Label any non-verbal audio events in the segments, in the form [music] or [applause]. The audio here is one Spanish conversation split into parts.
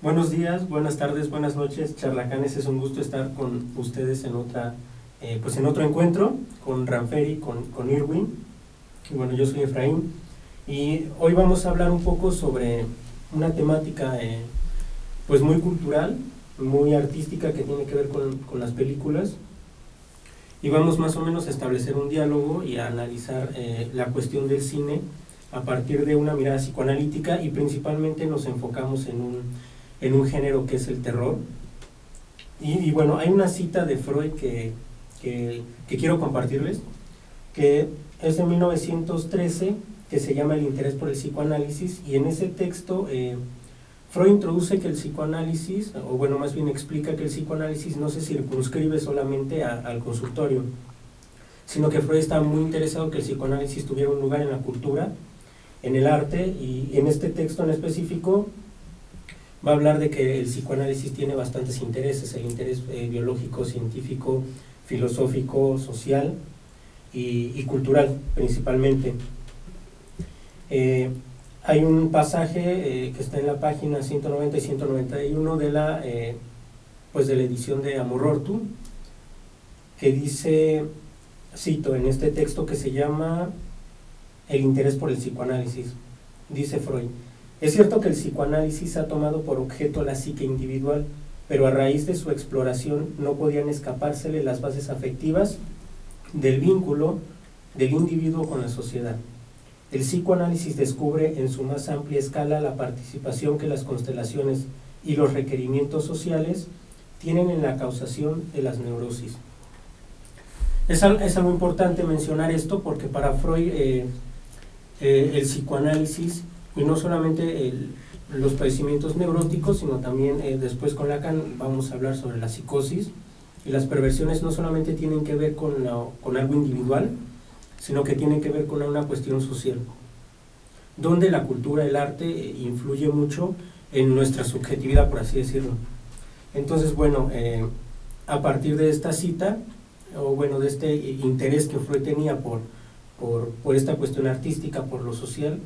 Buenos días, buenas tardes, buenas noches, charlacanes. Es un gusto estar con ustedes en otra, eh, pues en otro encuentro con Ranferi, con, con Irwin. Y bueno, yo soy Efraín y hoy vamos a hablar un poco sobre una temática, eh, pues muy cultural, muy artística que tiene que ver con, con, las películas. Y vamos más o menos a establecer un diálogo y a analizar eh, la cuestión del cine a partir de una mirada psicoanalítica y principalmente nos enfocamos en un en un género que es el terror. Y, bueno, hay una cita de Freud que, que, quiero compartirles, que es de 1913, que se llama El interés por el psicoanálisis, y en ese texto eh, Freud introduce que el psicoanálisis, o bueno, más bien explica que el psicoanálisis no se circunscribe solamente al consultorio, sino que Freud está muy interesado que el psicoanálisis tuviera un lugar en la cultura, en el arte, y en este texto en específico va a hablar de que el psicoanálisis tiene bastantes intereses, el interés eh, biológico, científico, filosófico, social y, cultural principalmente. Eh, hay un pasaje eh, que está en la página 190 y 191 de la, pues de la edición de Amorortu, que dice, cito en este texto que se llama El interés por el psicoanálisis, dice Freud, es cierto que el psicoanálisis ha tomado por objeto la psique individual, pero a raíz de su exploración no podían escapársele las bases afectivas del vínculo del individuo con la sociedad. El psicoanálisis descubre en su más amplia escala la participación que las constelaciones y los requerimientos sociales tienen en la causación de las neurosis. Es, algo importante mencionar esto porque para Freud eh, eh, el psicoanálisis y no solamente los padecimientos neuróticos, sino también eh, después con Lacan vamos a hablar sobre la psicosis. Y las perversiones no solamente tienen que ver con, con algo individual, sino que tienen que ver con una cuestión social, donde la cultura, el arte eh, influye mucho en nuestra subjetividad, por así decirlo. Entonces, bueno, eh, a partir de esta cita, o bueno, de este interés que Freud tenía por, por, por esta cuestión artística, por lo social,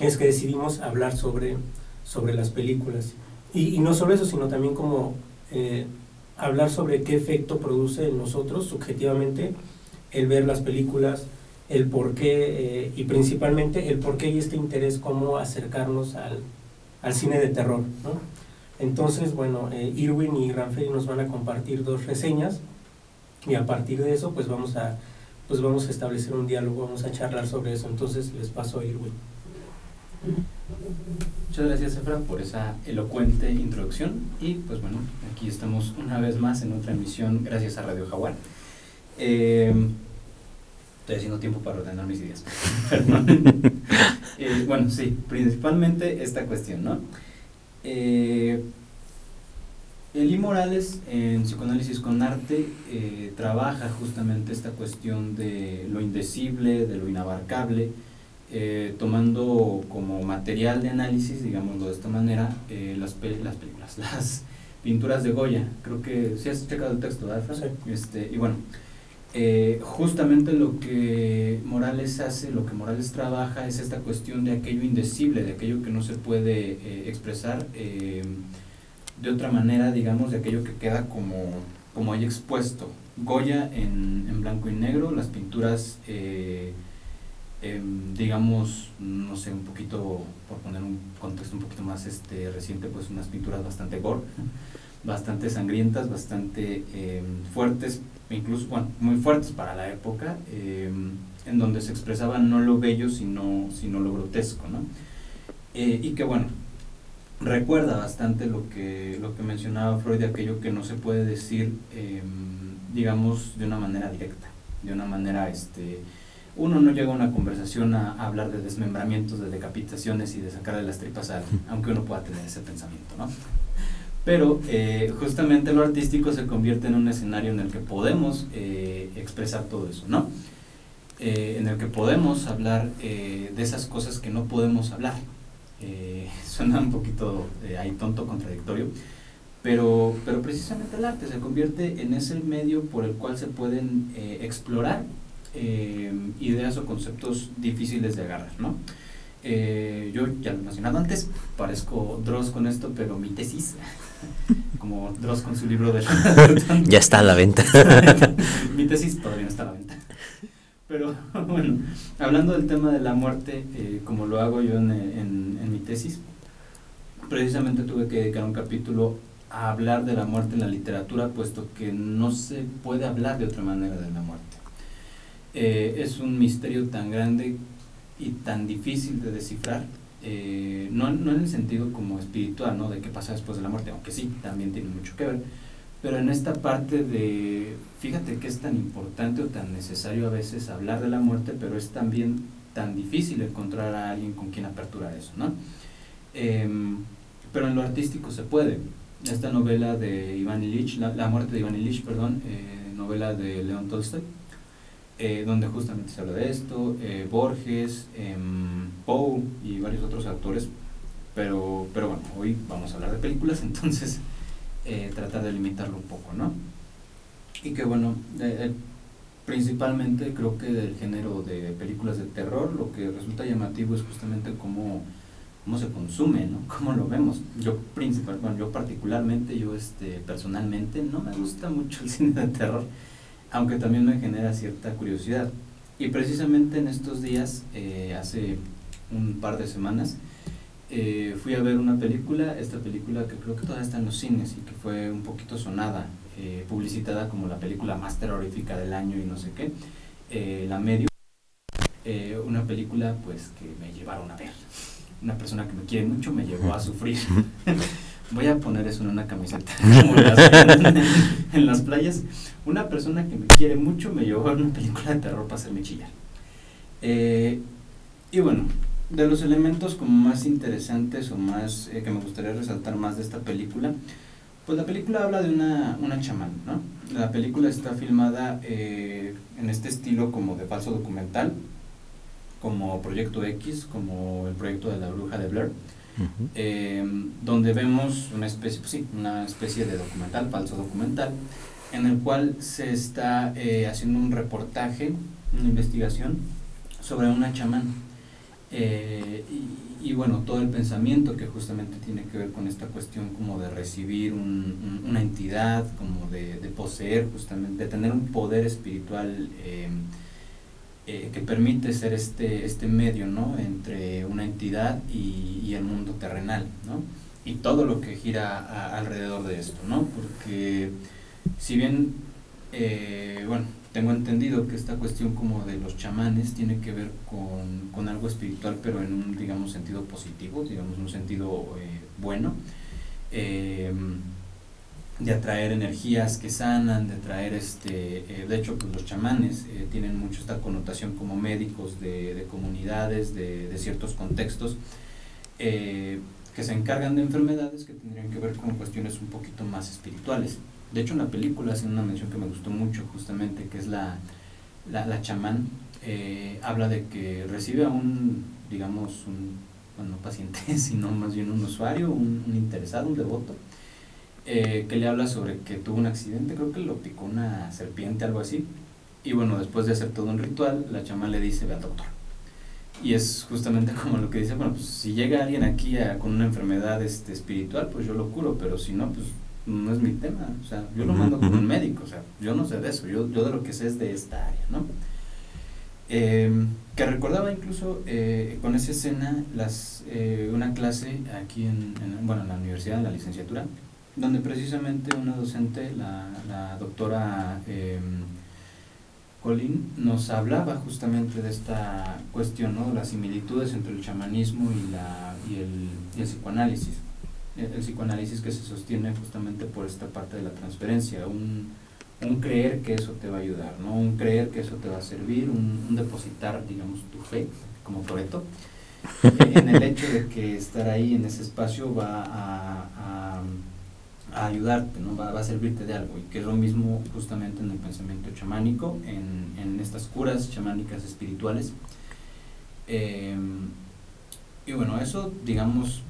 es que decidimos hablar sobre, sobre las películas. Y, no solo eso, sino también como eh, hablar sobre qué efecto produce en nosotros subjetivamente el ver las películas, el por qué eh, y principalmente el por qué y este interés, cómo acercarnos al, al cine de terror. Entonces, bueno, eh, Irwin y Ranferi nos van a compartir dos reseñas y a partir de eso pues vamos a, pues vamos a establecer un diálogo, vamos a charlar sobre eso. Entonces les paso a Irwin. Muchas gracias, Efra, por esa elocuente introducción. Y pues bueno, aquí estamos una vez más en otra emisión gracias a Radio Jaguar. Eh, estoy haciendo tiempo para ordenar mis ideas. [laughs] Eh, bueno, sí, principalmente esta cuestión, ¿no? Eh, Eli Morales en Psicoanálisis con Arte trabaja justamente esta cuestión de lo indecible, de lo inabarcable, eh, tomando como material de análisis, digámoslo de esta manera, eh, las, las películas, [laughs] las pinturas de Goya. Creo que si has checado el texto, ¿verdad? Este, y bueno, eh, justamente lo que Morales hace, lo que Morales trabaja es esta cuestión de aquello indecible, de aquello que no se puede expresar de otra manera, digamos, de aquello que queda como, como ahí expuesto. Goya en, en blanco y negro, las pinturas Em, digamos, no sé, un poquito, por poner un contexto un poquito más este, reciente, pues unas pinturas bastante gore, bastante sangrientas, bastante em, fuertes, incluso muy fuertes para la época, em, en donde se expresaba no lo bello, sino, sino lo grotesco, ¿no? Eh, y que bueno, recuerda bastante lo que, lo que mencionaba Freud aquello que no se puede decir, digamos, de una manera directa, de una manera, este, uno no llega a una conversación a, hablar de desmembramientos, de decapitaciones y de sacarle las tripas a aunque uno pueda tener ese pensamiento, ¿no? Pero eh, justamente lo artístico se convierte en un escenario en el que podemos eh, expresar todo eso, ¿no? Eh, en el que podemos hablar de esas cosas que no podemos hablar. [laughs] suena un poquito ahí tonto, contradictorio, pero, pero precisamente el arte se convierte en ese medio por el cual se pueden explorar eh, ideas o conceptos difíciles de agarrar, ¿no? Eh, yo ya lo he mencionado antes, parezco Dross con esto, pero mi tesis, [laughs] como Dross con su libro de... [laughs] ya está a la venta. [laughs] mi tesis todavía no está a la venta. Pero bueno, hablando del tema de la muerte, eh, como lo hago yo en, en, mi tesis, precisamente tuve que dedicar un capítulo a hablar de la muerte en la literatura, puesto que no se puede hablar de otra manera de la muerte. Eh, es un misterio tan grande y tan difícil de descifrar, eh, no, no, en el sentido como espiritual, ¿no? De qué pasa después de la muerte, aunque sí, también tiene mucho que ver, pero en esta parte de, fíjate que es tan importante o tan necesario a veces hablar de la muerte, pero es también tan difícil encontrar a alguien con quien aperturar eso, ¿no? Em, pero en lo artístico se puede. Esta novela de Iván Illich, la, muerte de Iván Illich, perdón, eh, novela de León Tolstoy, eh, donde justamente se habla de esto, eh, Borges, em, Poe y varios otros autores, pero, pero bueno, hoy vamos a hablar de películas, [laughs] entonces eh, tratar de limitarlo un poco, ¿no? Y que bueno, principalmente creo que del género de películas de terror, lo que resulta llamativo es justamente cómo, cómo se consume, ¿no? [laughs] Cómo lo vemos. Yo principal, bueno, yo particularmente, yo este, personalmente no me gusta mucho el cine de terror aunque también me genera cierta curiosidad. Y precisamente en estos días, eh, hace un par de semanas, eh, fui a ver una película, esta película que creo que todavía está en los cines y que fue un poquito sonada, eh, publicitada como la película más terrorífica del año y no sé qué, La Medio, una película pues que me llevaron a ver. Una persona que me quiere mucho me llevó a sufrir. [laughs] Voy a poner eso en una camiseta, [laughs] como las en, las playas. Una persona que me quiere mucho me llevó a una película de terror para hacerme chillar. Eh, y bueno, de los elementos como más interesantes o más eh, que me gustaría resaltar más de esta película, pues la película habla de una, una chamán, ¿no? La película está filmada eh, en este estilo como de falso documental, como Proyecto X, como el proyecto de la bruja de Blair Em, donde vemos una especie, pues sí, una especie de documental, falso documental, en el cual se está eh, haciendo un reportaje, una investigación sobre una chamán. Eh, y, bueno, todo el pensamiento que justamente tiene que ver con esta cuestión como de recibir una entidad, como de, poseer justamente, de tener un poder espiritual. Eh, que permite ser este, este medio ¿no? entre una entidad y, y, el mundo terrenal, ¿no? y todo lo que gira alrededor de esto, ¿no? porque si bien, eh, bueno, tengo entendido que esta cuestión como de los chamanes tiene que ver con, con algo espiritual, pero en un, digamos, sentido positivo, digamos, un sentido eh, bueno de atraer energías que sanan, de traer este, eh, de hecho pues los chamanes eh, tienen mucho esta connotación como médicos de, de comunidades, de, ciertos contextos, eh, que se encargan de enfermedades que tendrían que ver con cuestiones un poquito más espirituales. De hecho en la película hacen una mención que me gustó mucho justamente, que es la, la, la chamán, habla de que recibe a un, digamos, un, bueno, no paciente, [laughs] sino más bien un usuario, un interesado, un devoto, eh, que le habla sobre que tuvo un accidente, creo que lo picó una serpiente, algo así. Y bueno, después de hacer todo un ritual, la chama le dice, ve al doctor. Y es justamente [laughs] como lo que dice, bueno, pues si llega alguien aquí con una enfermedad este, espiritual, pues yo lo curo, pero si no, pues no es mi tema. O sea, yo lo mando con un médico, o sea, yo no sé de eso, yo, yo de lo que sé es de esta área, ¿no? Em, que recordaba incluso eh, con esa escena las, eh, una clase aquí en, bueno, en la universidad, en la licenciatura, donde precisamente una docente, la, la doctora eh, Colin, nos hablaba justamente de esta cuestión, ¿no? las similitudes entre el chamanismo y, la, y, el, y el psicoanálisis. El, psicoanálisis que se sostiene justamente por esta parte de la transferencia, un, un, creer que eso te va a ayudar, ¿no? un creer que eso te va a servir, un, depositar, digamos, tu fe, como Toreto, en el hecho de que estar ahí en ese espacio va a a ayudarte, ¿no? Va, a servirte de algo, y que es lo mismo justamente en el pensamiento chamánico, en, en estas curas chamánicas espirituales. Em, y bueno, eso, digamos,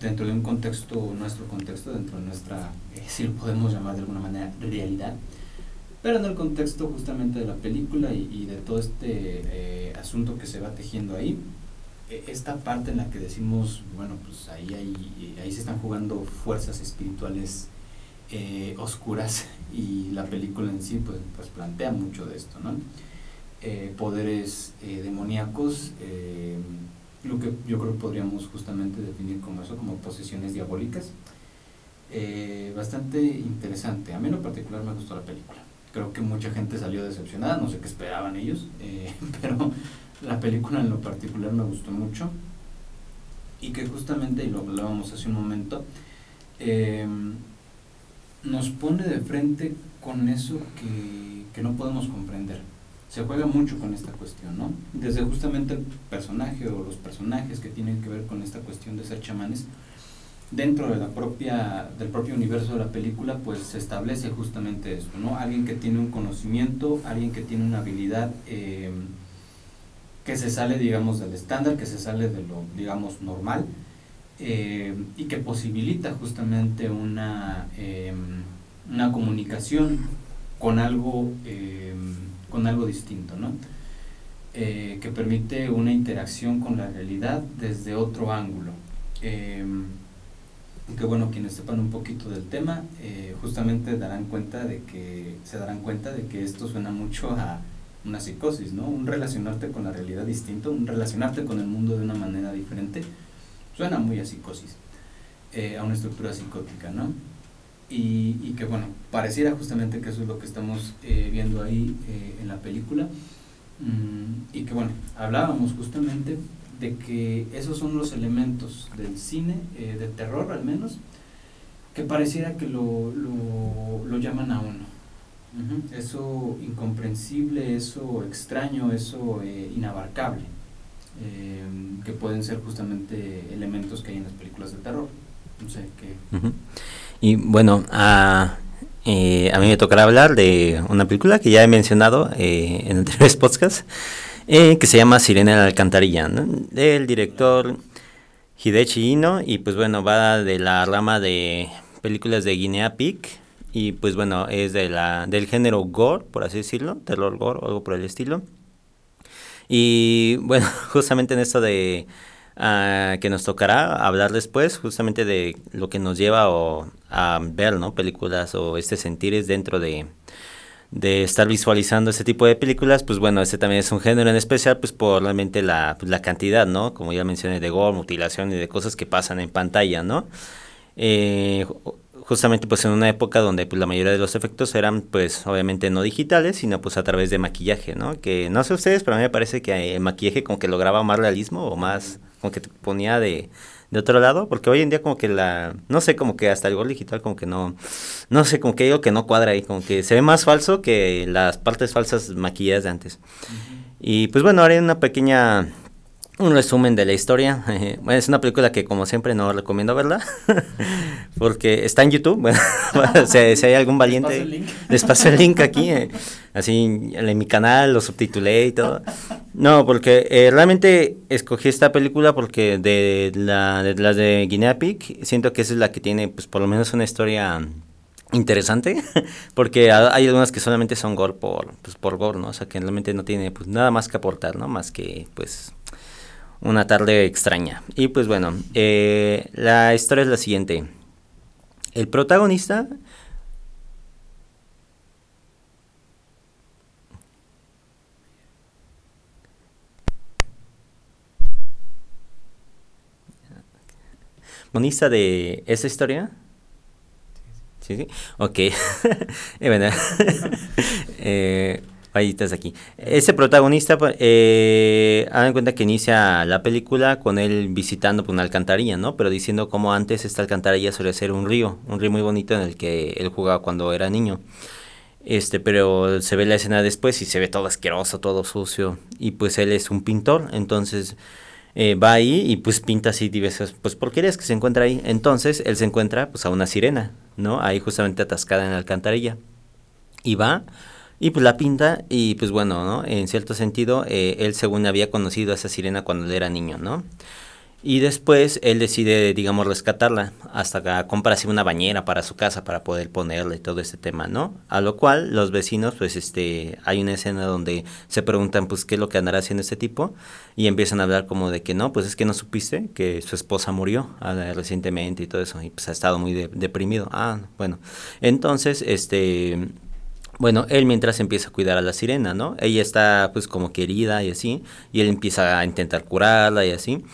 dentro de un contexto, nuestro contexto, dentro de nuestra, eh, si lo podemos llamar de alguna manera, realidad, pero en el contexto justamente de la película y, de todo este eh, asunto que se va tejiendo ahí, esta parte en la que decimos, bueno, pues ahí, ahí, ahí se están jugando fuerzas espirituales eh, oscuras [laughs] y la película en sí pues, pues plantea mucho de esto, ¿no? Eh, poderes eh, demoníacos, lo que yo creo que podríamos justamente definir como eso, como posesiones diabólicas. bastante interesante, a mí en lo particular me gustó la película. Creo que mucha gente salió decepcionada, no sé qué esperaban ellos, [laughs] pero la película en lo particular me gustó mucho y que justamente, y lo hablábamos hace un momento, nos pone de frente con eso que, que, no podemos comprender. Se juega mucho con esta cuestión, ¿no? Desde justamente el personaje o los personajes que tienen que ver con esta cuestión de ser chamanes, dentro de la propia, del propio universo de la película, pues se establece justamente esto, ¿no? Alguien que tiene un conocimiento, alguien que tiene una habilidad eh, que se sale, digamos, del estándar, que se sale de lo, digamos, normal, eh, y que posibilita justamente una, em, una comunicación con algo, em, con algo distinto, ¿no? Eh, que permite una interacción con la realidad desde otro ángulo. Em, que bueno, quienes sepan un poquito del tema, eh, justamente darán cuenta de que, se darán cuenta de que esto suena mucho a una psicosis, ¿no? Un relacionarte con la realidad distinto, un relacionarte con el mundo de una manera diferente, Suena muy a psicosis, eh, a una estructura psicótica, ¿no? Y, que bueno, pareciera justamente que eso es lo que estamos eh, viendo ahí eh, en la película. Mm, y que bueno, hablábamos justamente de que esos son los elementos del cine, de terror al menos, que pareciera que lo, lo, lo llaman a uno. Eso incomprensible, eso extraño, eso inabarcable. Em, que pueden ser justamente elementos que hay en las películas de terror. No sé qué. Y bueno, a, eh, a mí me tocará hablar de una película que ya he mencionado eh, en anteriores [laughs] podcasts, eh, que se llama Sirena de la Alcantarilla, del director Hidechi Ino, y pues bueno, va de la rama de películas de Guinea Pig, y pues bueno, es de la, del género gore, por así decirlo, terror gore o algo por el estilo. Y [laughs] bueno, justamente en esto de uh, que nos tocará hablar después, justamente de lo que nos lleva a ver ¿no? películas o este sentir es dentro de, de estar visualizando este tipo de películas, pues bueno, este también es un género en especial, pues por realmente la, pues, la cantidad, ¿no? Como ya mencioné, de gore, mutilación y de cosas que pasan en pantalla, ¿no? Eh, justamente pues en una época donde pues la mayoría de los efectos eran pues obviamente no digitales, sino pues a través de maquillaje, ¿no? Que no sé ustedes, pero a mí me parece que el maquillaje como que lograba más realismo o más, como que te ponía de, de otro lado, porque hoy en día como que la, no sé, como que hasta el gol digital como que no, no sé, como que digo que no cuadra ahí, como que se ve más falso que las partes falsas maquilladas de antes. Y pues bueno, haré una pequeña un resumen de la historia. Bueno, [laughs] es una película que como siempre no recomiendo verla [laughs] porque está en YouTube. [laughs] Bueno, si, hay algún valiente, les paso el link, aquí. Eh, así en mi canal lo subtitulé y todo. No, porque eh, realmente escogí esta película porque de, la, de las de Guinea Pig siento que esa es la que tiene pues por lo menos una historia interesante porque hay algunas que solamente son gore por pues por gore, ¿no? O sea, que realmente no tiene pues nada más que aportar, ¿no? Más que pues una tarde extraña. Y pues bueno, eh, la historia es la siguiente. El protagonista... protagonista de esa historia Sí, sí. Ok. [laughs] bueno. [laughs] eh, Ahí aquí. Ese protagonista, pues, eh, hagan cuenta que inicia la película con él visitando pues, una alcantarilla, ¿no? Pero diciendo cómo antes esta alcantarilla solía ser un río, un río muy bonito en el que él jugaba cuando era niño. Este, pero se ve la escena después y se ve todo asqueroso, todo sucio. Y pues él es un pintor, entonces eh, va ahí y pues pinta así diversas pues porquerías que se encuentra ahí. Entonces él se encuentra pues a una sirena, ¿no? Ahí justamente atascada en la alcantarilla. Y va y pues la pinta y pues bueno, ¿no? En cierto sentido, eh, él según había conocido a esa sirena cuando él era niño, ¿no? Y después él decide, digamos, rescatarla hasta que compra así una bañera para su casa para poder ponerle todo este tema, ¿no? A lo cual los vecinos, pues, este, hay una escena donde se preguntan, pues, qué es lo que andará haciendo este tipo y empiezan a hablar como de que no, pues es que no supiste que su esposa murió ah, recientemente y todo eso y pues ha estado muy deprimido. Ah, bueno. Entonces, este, bueno, él mientras empieza a cuidar a la sirena, ¿no? Ella está pues como querida y así, y él empieza a intentar curarla y así.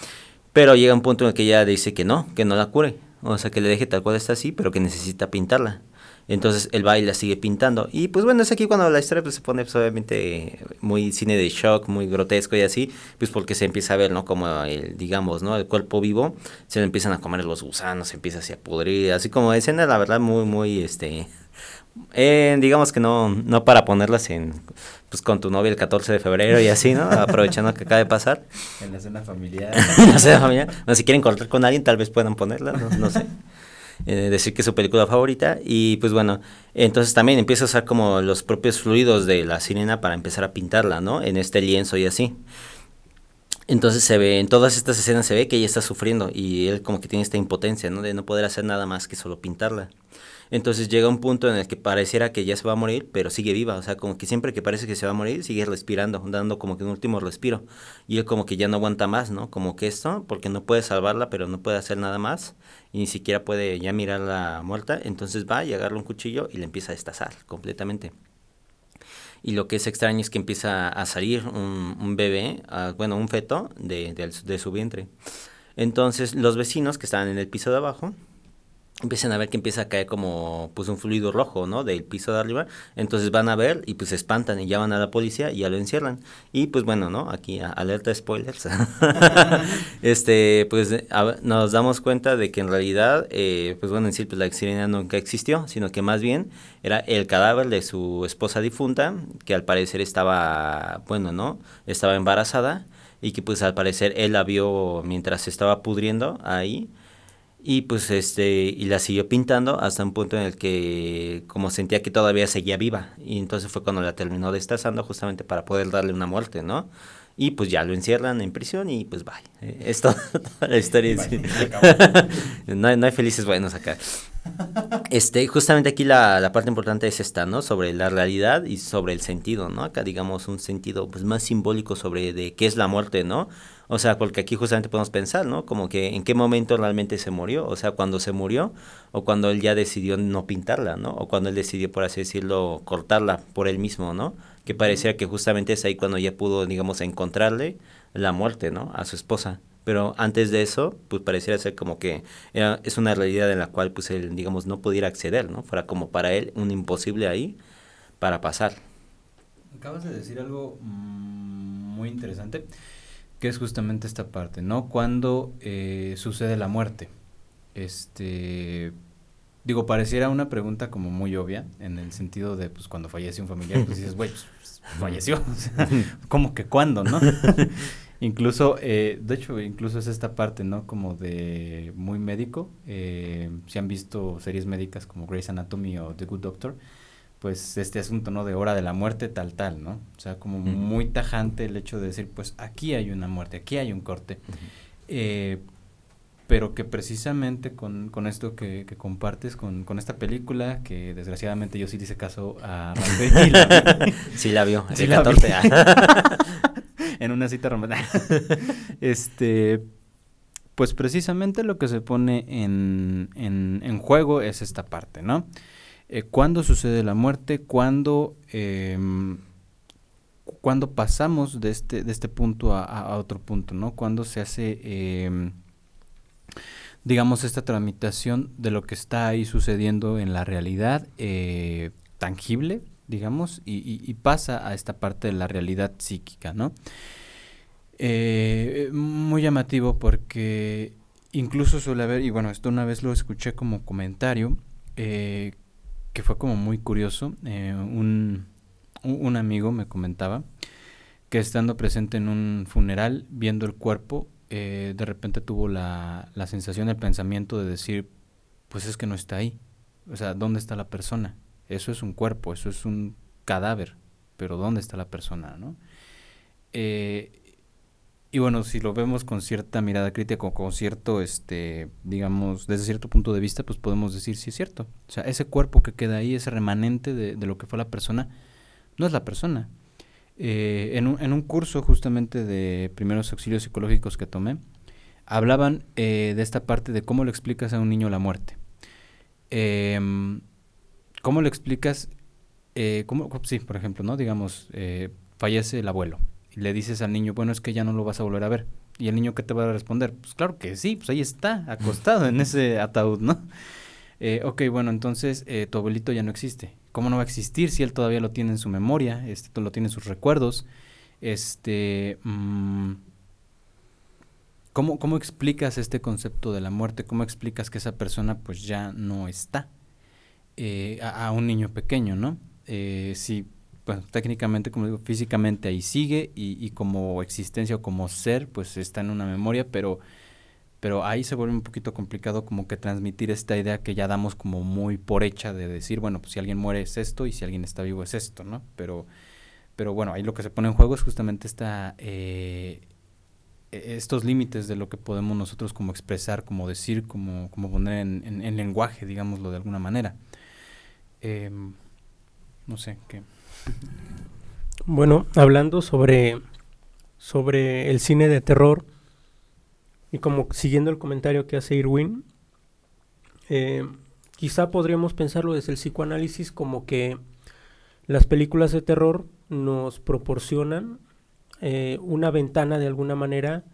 Pero llega un punto en el que ella dice que no, que no la cure. O sea, que le deje tal cual está así, pero que necesita pintarla. Entonces el baile la sigue pintando. Y pues bueno, es aquí cuando la historia pues, se pone pues, obviamente muy cine de shock, muy grotesco y así, pues porque se empieza a ver, ¿no? Como el, digamos, ¿no? El cuerpo vivo, se le empiezan a comer los gusanos, se empieza así a pudrir, así como escena, la verdad, muy, muy, este, eh, digamos que no, no para ponerlas en, pues con tu novia el 14 de febrero y así, ¿no? [laughs] Aprovechando que acaba de pasar. En la cena familiar. [laughs] en la cena familiar. No, si quieren cortar con alguien, tal vez puedan ponerla, no, sé. Eh, decir que es su película favorita. Y pues bueno, entonces también empieza a usar como los propios fluidos de la sirena para empezar a pintarla, ¿no? En este lienzo y así. Entonces se ve, en todas estas escenas se ve que ella está sufriendo y él como que tiene esta impotencia, ¿no? De no poder hacer nada más que solo pintarla. Entonces llega un punto en el que pareciera que ya se va a morir, pero sigue viva. O sea, como que siempre que parece que se va a morir, sigue respirando, dando como que un último respiro. Y él como que ya no aguanta más, ¿no? Como que esto, porque no puede salvarla, pero no puede hacer nada más. Y ni siquiera puede ya mirarla muerta. Entonces va y agarra un cuchillo y le empieza a destazar completamente. Y lo que es extraño es que empieza a salir un, bebé, ah, bueno, un feto de, de su vientre. Entonces los vecinos que estaban en el piso de abajo empiezan a ver que empieza a caer como pues un fluido rojo, ¿no? Del piso de arriba, entonces van a ver y pues se espantan y llaman a la policía y ya lo encierran. Y pues bueno, ¿no? Aquí alerta spoilers. [laughs] este, pues nos damos cuenta de que en realidad, eh, pues bueno, en sí, pues la sirena nunca existió, sino que más bien era el cadáver de su esposa difunta, que al parecer estaba, bueno, ¿no? Estaba embarazada y que pues al parecer él la vio mientras se estaba pudriendo ahí y pues este, y la siguió pintando hasta un punto en el que como sentía que todavía seguía viva. Y entonces fue cuando la terminó destazando justamente para poder darle una muerte, ¿no? Y pues ya lo encierran en prisión y pues bye. Eh, es [laughs] toda, la historia. [laughs] no, hay, no hay felices buenos acá. Este, justamente aquí la, la, parte importante es esta, ¿no? Sobre la realidad y sobre el sentido, ¿no? Acá digamos un sentido pues más simbólico sobre de qué es la muerte, ¿no? O sea, porque aquí justamente podemos pensar, ¿no? Como que en qué momento realmente se murió, o sea, cuando se murió o cuando él ya decidió no pintarla, ¿no? O cuando él decidió, por así decirlo, cortarla por él mismo, ¿no? Que parecía que justamente es ahí cuando ya pudo, digamos, encontrarle la muerte, ¿no? A su esposa. Pero antes de eso, pues pareciera ser como que es una realidad en la cual, pues él, digamos, no pudiera acceder, ¿no? Fuera como para él un imposible ahí para pasar. Acabas de decir algo mm, muy interesante que es justamente esta parte, ¿no? Cuando eh, sucede la muerte. Este, digo, pareciera una pregunta como muy obvia, en el sentido de, pues, cuando fallece un familiar, pues dices, güey, pues, [laughs] falleció. [laughs] ¿Cómo que cuándo, no? [laughs] incluso, eh, de hecho, incluso es esta parte, ¿no? Como de muy médico. Eh, si han visto series médicas como Grey's Anatomy o The Good Doctor, pues este asunto, ¿no? De hora de la muerte, tal, tal, ¿no? O sea, como muy tajante el hecho de decir, pues aquí hay una muerte, aquí hay un corte. eh, pero que precisamente con, con esto que, que compartes con, con, esta película, que desgraciadamente yo sí hice caso a [laughs] Sí la vio, sí la 14. [laughs] en una cita romántica. [laughs] este, pues precisamente lo que se pone en, en, en juego es esta parte, ¿no? Eh, cuándo sucede la muerte, cuándo, eh, cuándo pasamos de este, de este punto a, otro punto, ¿no? Cuándo se hace, eh, digamos, esta tramitación de lo que está ahí sucediendo en la realidad eh, tangible, digamos, y, pasa a esta parte de la realidad psíquica, ¿no? Eh, muy llamativo porque incluso suele haber, y bueno, esto una vez lo escuché como comentario, eh, que fue como muy curioso. Eh, un, un amigo me comentaba que estando presente en un funeral, viendo el cuerpo, eh, de repente tuvo la, la sensación, el pensamiento de decir, pues es que no está ahí. O sea, ¿dónde está la persona? Eso es un cuerpo, eso es un cadáver, pero ¿dónde está la persona? ¿no? Eh, y bueno, si lo vemos con cierta mirada crítica con cierto, este, digamos, desde cierto punto de vista, pues podemos decir si es cierto. O sea, ese cuerpo que queda ahí, ese remanente de, de lo que fue la persona, no es la persona. Eh, en, un, en, un, curso justamente de primeros auxilios psicológicos que tomé, hablaban eh, de esta parte de cómo le explicas a un niño la muerte. Eh, ¿Cómo le explicas? Eh, cómo, sí, por ejemplo, ¿no? Digamos, fallece el abuelo y le dices al niño, bueno, es que ya no lo vas a volver a ver. ¿Y el niño qué te va a responder? Pues claro que sí, pues ahí está, acostado en ese ataúd, ¿no? [laughs] Eh, ok, bueno, entonces eh, tu abuelito ya no existe. ¿Cómo no va a existir si él todavía lo tiene en su memoria, este, lo tiene en sus recuerdos? Este, mmm, ¿cómo, ¿Cómo explicas este concepto de la muerte? ¿Cómo explicas que esa persona pues ya no está? Eh, a, a, un niño pequeño, ¿no? Eh, si bueno, técnicamente, como digo, físicamente ahí sigue y, y, como existencia o como ser, pues está en una memoria, pero, pero ahí se vuelve un poquito complicado como que transmitir esta idea que ya damos como muy por hecha de decir, bueno, pues si alguien muere es esto y si alguien está vivo es esto, ¿no? Pero, pero bueno, ahí lo que se pone en juego es justamente esta, eh, estos límites de lo que podemos nosotros como expresar, como decir, como, como poner en, en, en lenguaje, digámoslo de alguna manera. Eh, no sé, ¿qué? Bueno, hablando sobre, sobre el cine de terror y como siguiendo el comentario que hace Irwin, eh, quizá podríamos pensarlo desde el psicoanálisis como que las películas de terror nos proporcionan eh, una ventana de alguna manera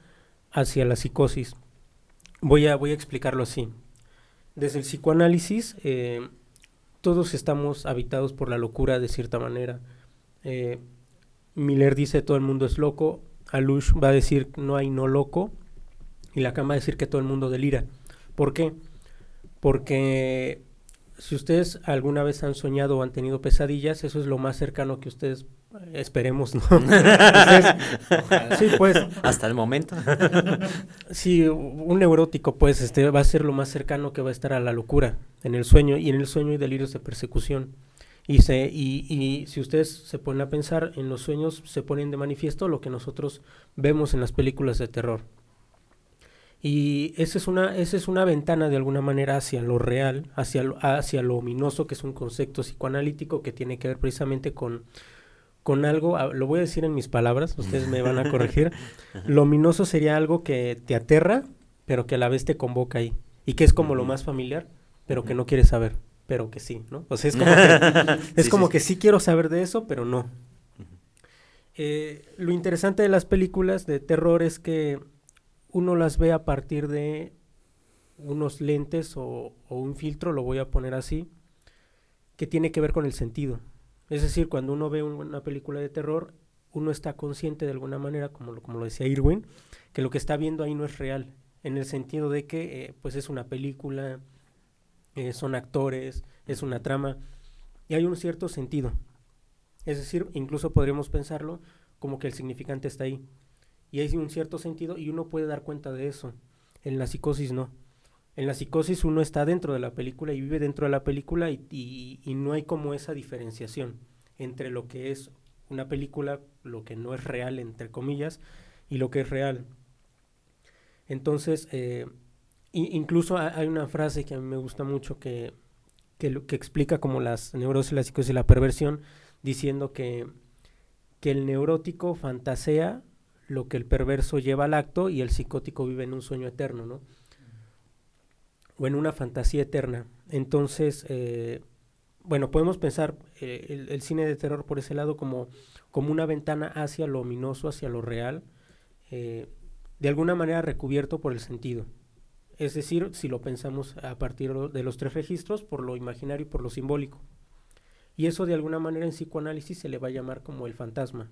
hacia la psicosis. Voy a, voy a explicarlo así. Desde el psicoanálisis, eh, todos estamos habitados por la locura de cierta manera. Eh, Miller dice todo el mundo es loco, Alush va a decir no hay no loco y Lacan va a decir que todo el mundo delira. ¿Por qué? Porque si ustedes alguna vez han soñado o han tenido pesadillas, eso es lo más cercano que ustedes esperemos, ¿no? [laughs] Sí, pues. Hasta el momento. [laughs] sí, un neurótico, pues, este, va a ser lo más cercano que va a estar a la locura en el sueño, y en el sueño hay delirios de persecución. Y, se, y, y si ustedes se ponen a pensar, en los sueños se ponen de manifiesto lo que nosotros vemos en las películas de terror. Y esa es una, esa es una ventana de alguna manera hacia lo real, hacia lo, hacia lo ominoso, que es un concepto psicoanalítico que tiene que ver precisamente con, con algo, lo voy a decir en mis palabras, ustedes me van a [laughs] corregir. lo ominoso sería algo que te aterra, pero que a la vez te convoca ahí. Y que es como lo más familiar, pero que no quieres saber, pero que sí, ¿no? O sea, es como que, [laughs] es sí, como sí. que sí quiero saber de eso, pero no. Eh, lo interesante de las películas de terror es que uno las ve a partir de unos lentes o, un filtro, lo voy a poner así, que tiene que ver con el sentido. Es decir, cuando uno ve un, una película de terror, uno está consciente de alguna manera, como lo, como lo decía Irwin, que lo que está viendo ahí no es real, en el sentido de que eh, pues es una película, eh, son actores, es una trama, y hay un cierto sentido. Es decir, incluso podríamos pensarlo como que el significante está ahí. Y hay un cierto sentido y uno puede dar cuenta de eso. En la psicosis no. En la psicosis uno está dentro de la película y vive dentro de la película y, y, no hay como esa diferenciación entre lo que es una película, lo que no es real, entre comillas, y lo que es real. Entonces, eh, incluso hay una frase que a mí me gusta mucho que, que, que explica como las neurosis, la psicosis y la perversión, diciendo que, que el neurótico fantasea lo que el perverso lleva al acto y el psicótico vive en un sueño eterno, ¿no? O en una fantasía eterna. Entonces, eh, bueno, podemos pensar eh, el, cine de terror por ese lado como, como una ventana hacia lo ominoso, hacia lo real, eh, de alguna manera recubierto por el sentido. Es decir, si lo pensamos a partir de los tres registros, por lo imaginario y por lo simbólico. Y eso de alguna manera en psicoanálisis se le va a llamar como el fantasma.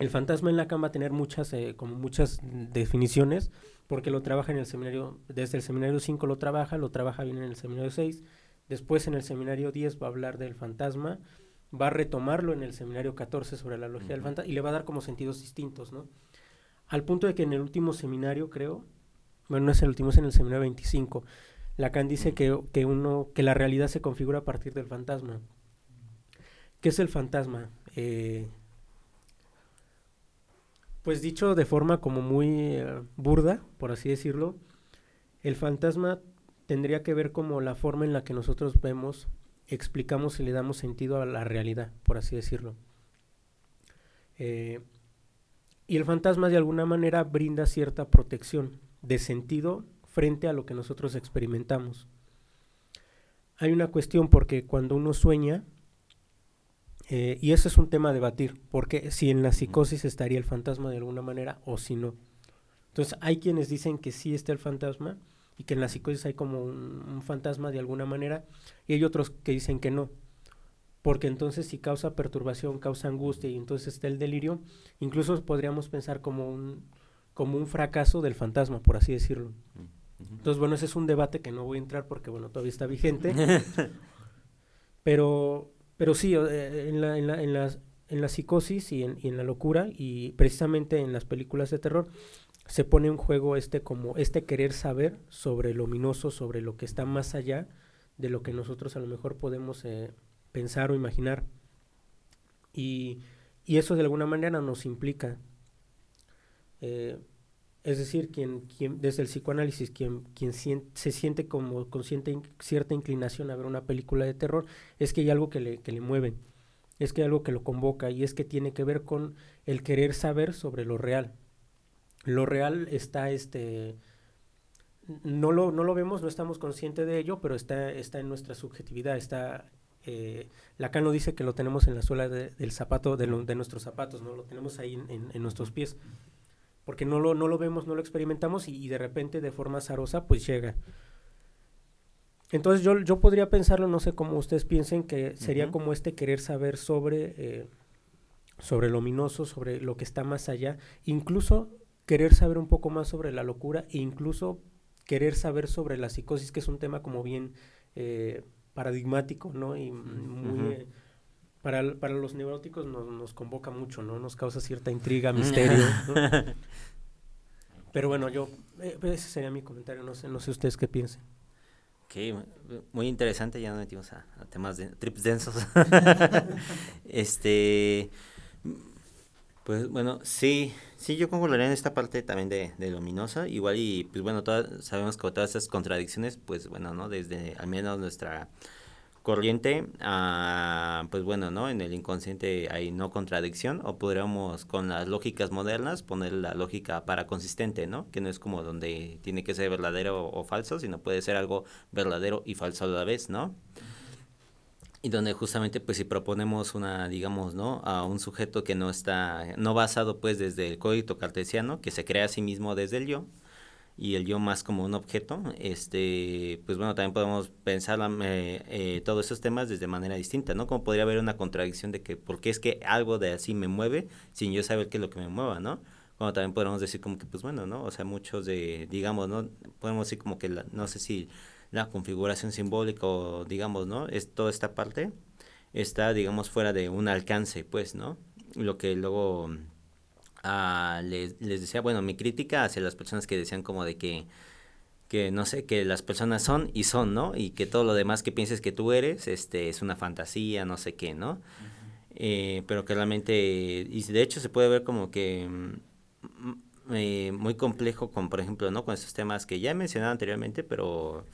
El fantasma en la cama va a tener muchas, eh, como muchas definiciones, porque lo trabaja en el seminario, desde el seminario 5 lo trabaja, lo trabaja bien en el seminario 6, después en el seminario 10 va a hablar del fantasma, va a retomarlo en el seminario 14 sobre la logía uh -huh. del fantasma y le va a dar como sentidos distintos, ¿no? Al punto de que en el último seminario, creo, bueno, no es el último, es en el seminario 25, Lacan dice que, que, uno, que la realidad se configura a partir del fantasma. ¿Qué es el fantasma? Eh, Pues dicho de forma como muy eh, burda, por así decirlo, el fantasma tendría que ver como la forma en la que nosotros vemos, explicamos y le damos sentido a la realidad, por así decirlo. Eh, y el fantasma de alguna manera brinda cierta protección de sentido frente a lo que nosotros experimentamos. Hay una cuestión porque cuando uno sueña, eh, y eso es un tema a debatir, porque si en la psicosis estaría el fantasma de alguna manera o si no. Entonces hay quienes dicen que sí está el fantasma y que en la psicosis hay como un, fantasma de alguna manera y hay otros que dicen que no. Porque entonces si causa perturbación, causa angustia y entonces está el delirio, incluso podríamos pensar como un, como un fracaso del fantasma, por así decirlo. Entonces, bueno, ese es un debate que no voy a entrar porque, bueno, todavía está vigente. [laughs] pero, pero sí, eh, en la, en la, en las, en la psicosis y en, y en, la locura, y precisamente en las películas de terror, se pone en juego este como este querer saber sobre lo ominoso, sobre lo que está más allá de lo que nosotros a lo mejor podemos eh, pensar o imaginar. Y, y, eso de alguna manera nos implica. Eh, es decir, quien, quien desde el psicoanálisis, quien, quien se siente como consciente cierta inclinación a ver una película de terror, es que hay algo que le, que le mueve, es que hay algo que lo convoca y es que tiene que ver con el querer saber sobre lo real. Lo real está, este, no lo, no lo vemos, no estamos conscientes de ello, pero está, está en nuestra subjetividad, está eh, Lacan lo dice que lo tenemos en la suela del zapato, de, de, nuestros zapatos, ¿no? Lo tenemos ahí en, en nuestros pies porque no lo, no lo vemos, no lo experimentamos y, de repente de forma azarosa pues llega. Entonces yo, yo podría pensarlo, no sé cómo ustedes piensen, que sería como este querer saber sobre, eh, sobre lo ominoso, sobre lo que está más allá, incluso querer saber un poco más sobre la locura e incluso querer saber sobre la psicosis, que es un tema como bien eh, paradigmático, ¿no? Y muy... Eh, para, para los neuróticos nos, nos convoca mucho, ¿no? Nos causa cierta intriga, [laughs] misterio. Pero bueno, yo, eh, ese sería mi comentario, no sé, no sé ustedes qué piensen. Ok, muy interesante, ya nos metimos a, temas de trips densos. [laughs] este, pues bueno, sí, sí, yo concordaría en esta parte también de, de luminosa, igual y pues bueno, todas, sabemos que todas estas contradicciones, pues bueno, ¿no? Desde al menos nuestra corriente, ah, pues bueno, ¿no? En el inconsciente hay no contradicción, o podríamos con las lógicas modernas poner la lógica para consistente, ¿no? Que no es como donde tiene que ser verdadero o, falso, sino puede ser algo verdadero y falso a la vez, ¿no? Y donde justamente pues si proponemos una, digamos, ¿no? A un sujeto que no está, no basado pues desde el código cartesiano, que se crea a sí mismo desde el yo, y el yo más como un objeto, este, pues bueno, también podemos pensar eh, todos esos temas desde manera distinta, ¿no? Como podría haber una contradicción de que, ¿por qué es que algo de así me mueve sin yo saber qué es lo que me mueva, ¿no? Como también podemos decir como que, pues bueno, ¿no? O sea, muchos de, digamos, ¿no? Podemos decir como que, la, no sé si la configuración simbólica o, digamos, ¿no? Es toda esta parte está, digamos, fuera de un alcance, pues, ¿no? Lo que luego Ah, les, les, decía, bueno, mi crítica hacia las personas que decían como de que, que, no sé, que las personas son y son, ¿no? Y que todo lo demás que pienses que tú eres, este, es una fantasía, no sé qué, ¿no? eh, pero que realmente, y de hecho se puede ver como que mm, eh, muy complejo con, por ejemplo, ¿no? Con estos temas que ya he mencionado anteriormente, pero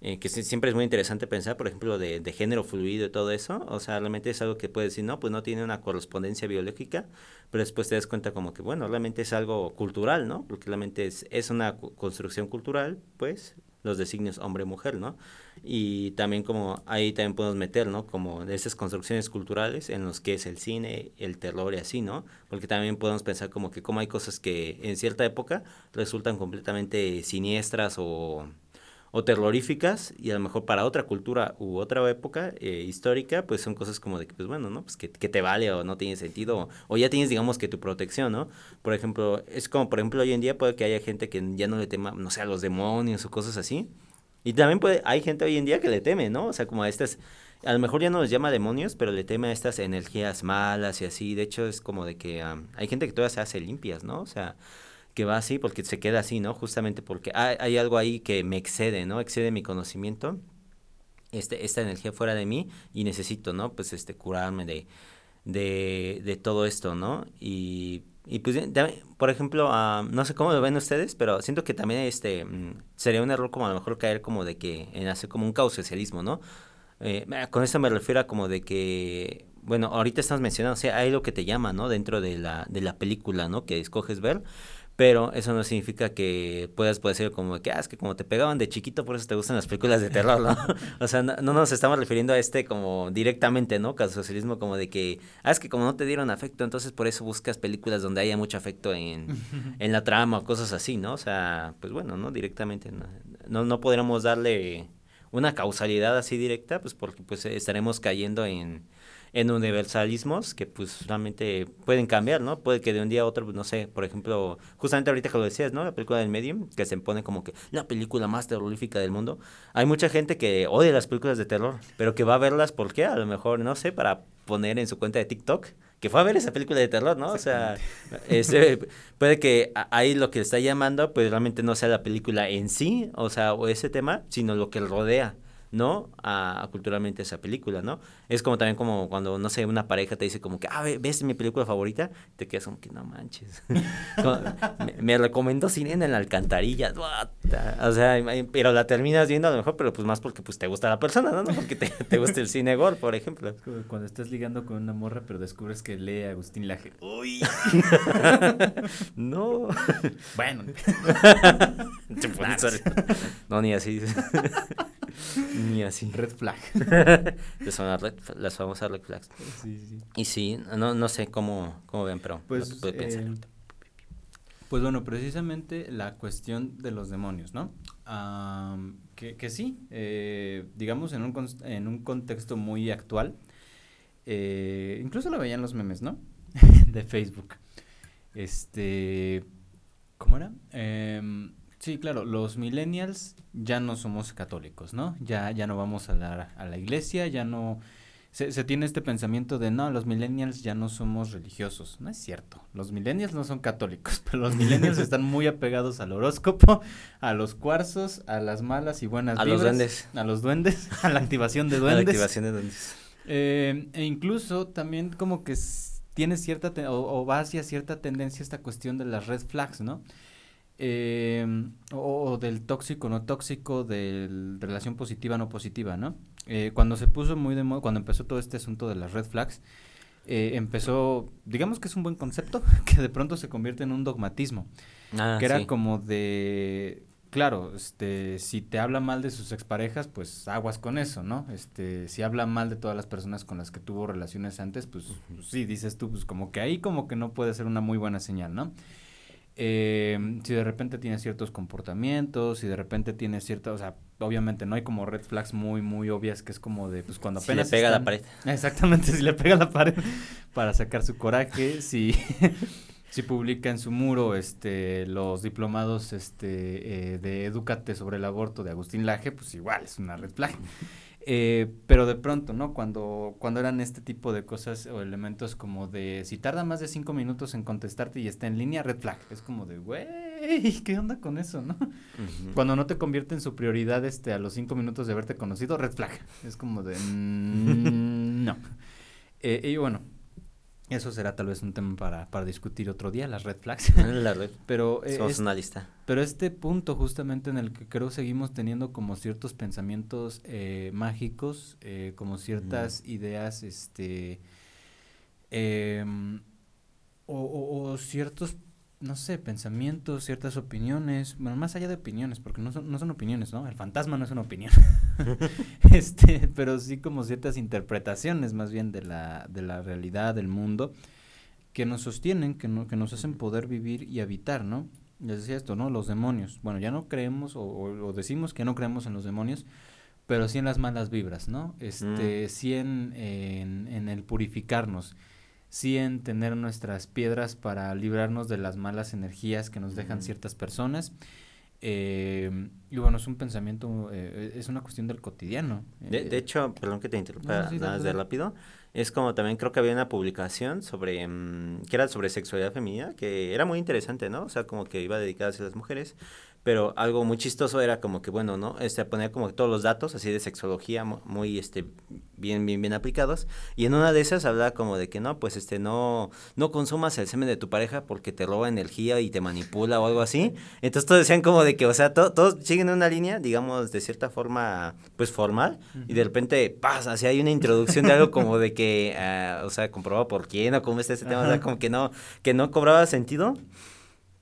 eh, que siempre es muy interesante pensar, por ejemplo, de, de, género fluido y todo eso. O sea, realmente es algo que puedes decir, no, pues no tiene una correspondencia biológica, pero después te das cuenta como que, bueno, realmente es algo cultural, ¿no? Porque realmente es, es una construcción cultural, pues, los designios hombre-mujer, ¿no? Y también como ahí también podemos meter, ¿no? Como de esas construcciones culturales en los que es el cine, el terror y así, ¿no? Porque también podemos pensar como que como hay cosas que en cierta época resultan completamente siniestras o o terroríficas y a lo mejor para otra cultura u otra época eh, histórica, pues son cosas como de que, pues bueno, ¿no? Pues que, te vale o no tiene sentido o, ya tienes, digamos, que tu protección, ¿no? Por ejemplo, es como, por ejemplo, hoy en día puede que haya gente que ya no le tema, no sé, a los demonios o cosas así. Y también puede, hay gente hoy en día que le teme, ¿no? O sea, como a estas, a lo mejor ya no los llama demonios, pero le teme a estas energías malas y así. De hecho, es como de que hay gente que todavía se hace limpias, ¿no? O sea, que va así porque se queda así, ¿no? Justamente porque hay, hay, algo ahí que me excede, ¿no? Excede mi conocimiento, este, esta energía fuera de mí y necesito, ¿no? Pues este, curarme de, de, de todo esto, ¿no? Y Y pues, por ejemplo, ah, no sé cómo lo ven ustedes, pero siento que también este mm, sería un error como a lo mejor caer como de que en hacer como un causocialismo, ¿no? Eh, con esto me refiero a como de que, bueno, ahorita estamos mencionando, o sea, hay lo que te llama, ¿no? Dentro de la, de la película, ¿no? Que escoges ver, pero eso no significa que puedas ser como que, ah, es que como te pegaban de chiquito, por eso te gustan las películas de terror, ¿no? [laughs] o sea, no, nos estamos refiriendo a este como directamente, ¿no? Causocialismo como de que, ah, es que como no te dieron afecto, entonces por eso buscas películas donde haya mucho afecto en, [laughs] en la trama o cosas así, ¿no? O sea, pues bueno, ¿no? Directamente, no, no, no podríamos darle una causalidad así directa, pues porque pues estaremos cayendo en en universalismos que pues realmente pueden cambiar, ¿no? Puede que de un día a otro, no sé, por ejemplo, justamente ahorita que lo decías, ¿no? La película del Medium, que se pone como que la película más terrorífica del mundo. Hay mucha gente que odia las películas de terror, pero que va a verlas porque a lo mejor, no sé, para poner en su cuenta de TikTok que fue a ver esa película de terror, ¿no? O sea, este, puede que ahí lo que está llamando, pues realmente no sea la película en sí, o sea, o ese tema, sino lo que rodea. ¿No? A, culturalmente esa película, ¿no? Es como también como cuando, no sé, una pareja te dice como que, ah, ¿ves mi película favorita? Te quedas como que no manches. [laughs] me, me, recomendó Cine en la alcantarilla, o sea, pero la terminas viendo a lo mejor, pero pues más porque pues te gusta la persona, ¿no? Porque te, te gusta el cine gore, por ejemplo. cuando estás ligando con una morra, pero descubres que lee Agustín Laje. ¡Uy! [laughs] no. bueno. [laughs] no, ni así. Ni así. Red flag. [laughs] las, red, las famosas red flags. Sí, sí. Y sí, no, no sé cómo, cómo ven, pero pues, eh, pues bueno, precisamente la cuestión de los demonios, ¿no? que, que, sí, eh, digamos en un, en un contexto muy actual, eh, incluso lo veían los memes, ¿no? [laughs] de Facebook. Este, ¿cómo era? Eh, Sí, claro, los millennials ya no somos católicos, ¿no? Ya, ya no vamos a la, a la iglesia, ya no... Se, se, tiene este pensamiento de, no, los millennials ya no somos religiosos. No es cierto, los millennials no son católicos, [laughs] pero los millennials están muy apegados al horóscopo, a los cuarzos, a las malas y buenas a los duendes. A los duendes, [laughs] a la activación de duendes. A la activación de duendes. Eh, e incluso también como que tiene cierta, o, o va hacia cierta tendencia esta cuestión de las red flags, ¿no? Eh, o, del tóxico no tóxico, de relación positiva no positiva, ¿no? Eh, cuando se puso muy de moda, cuando empezó todo este asunto de las red flags, eh, empezó, digamos que es un buen concepto, [laughs] que de pronto se convierte en un dogmatismo, ah, que era como de, claro, este, si te habla mal de sus exparejas, pues aguas con eso, ¿no? Este, si habla mal de todas las personas con las que tuvo relaciones antes, pues, pues sí, dices tú, pues como que ahí como que no puede ser una muy buena señal, ¿no? Eh, si de repente tiene ciertos comportamientos, si de repente tiene cierta, o sea, obviamente no hay como red flags muy, muy obvias que es como de, pues cuando apenas... Si le pega la pared. Exactamente, si le pega la pared para sacar su coraje, si, [laughs] si publica en su muro este los diplomados este eh, de Educate sobre el aborto de Agustín Laje, pues igual es una red flag. Eh, pero de pronto, ¿no? Cuando, cuando eran este tipo de cosas o elementos como de si tarda más de cinco minutos en contestarte y está en línea, red flag. Es como de, güey, [laughs] ¿qué onda con eso, no? Cuando no te convierte en su prioridad este, a los cinco minutos de haberte conocido, red flag. Es como de, mm, [laughs] no. Eh, y bueno, eso será tal vez un tema para, para discutir otro día, las red flags. [laughs] La red. Pero eh, Somos una lista. Pero este punto justamente en el que creo seguimos teniendo como ciertos pensamientos eh, mágicos, eh, como ciertas ideas, este, em, o, o, ciertos no sé, pensamientos, ciertas opiniones, bueno, más allá de opiniones, porque no son, no son opiniones, ¿no? El fantasma no es una opinión. [laughs] [laughs] este, pero sí como ciertas interpretaciones más bien de la, de la realidad, del mundo, que nos sostienen, que, no, que nos hacen poder vivir y habitar, ¿no? Les decía esto, ¿no? Los demonios. Bueno, ya no creemos o, o, decimos que no creemos en los demonios, pero sí en las malas vibras, ¿no? Este, mm. sí en, en, en el purificarnos sí en tener nuestras piedras para librarnos de las malas energías que nos dejan ciertas personas. Eh, y bueno, es un pensamiento, eh, es una cuestión del cotidiano. De, de, hecho, perdón que te interrumpa nada de rápido, es como también creo que había una publicación sobre, mm, que era sobre sexualidad femenina, que era muy interesante, ¿no? O sea, como que iba dedicada hacia las mujeres, pero algo muy chistoso era como que, bueno, ¿no? Este, ponía como todos los datos así de sexología muy, este, bien, bien, bien aplicados. Y en una de esas habla como de que no, pues este, no, no consumas el semen de tu pareja porque te roba energía y te manipula o algo así. Entonces todos decían como de que, o sea, todos siguen una línea, digamos, de cierta forma, pues formal, y de repente pasa, así hay una introducción de algo como de que, ah, o sea, comprobado por quién o cómo está ese tema, o sea, como que no, que no cobraba sentido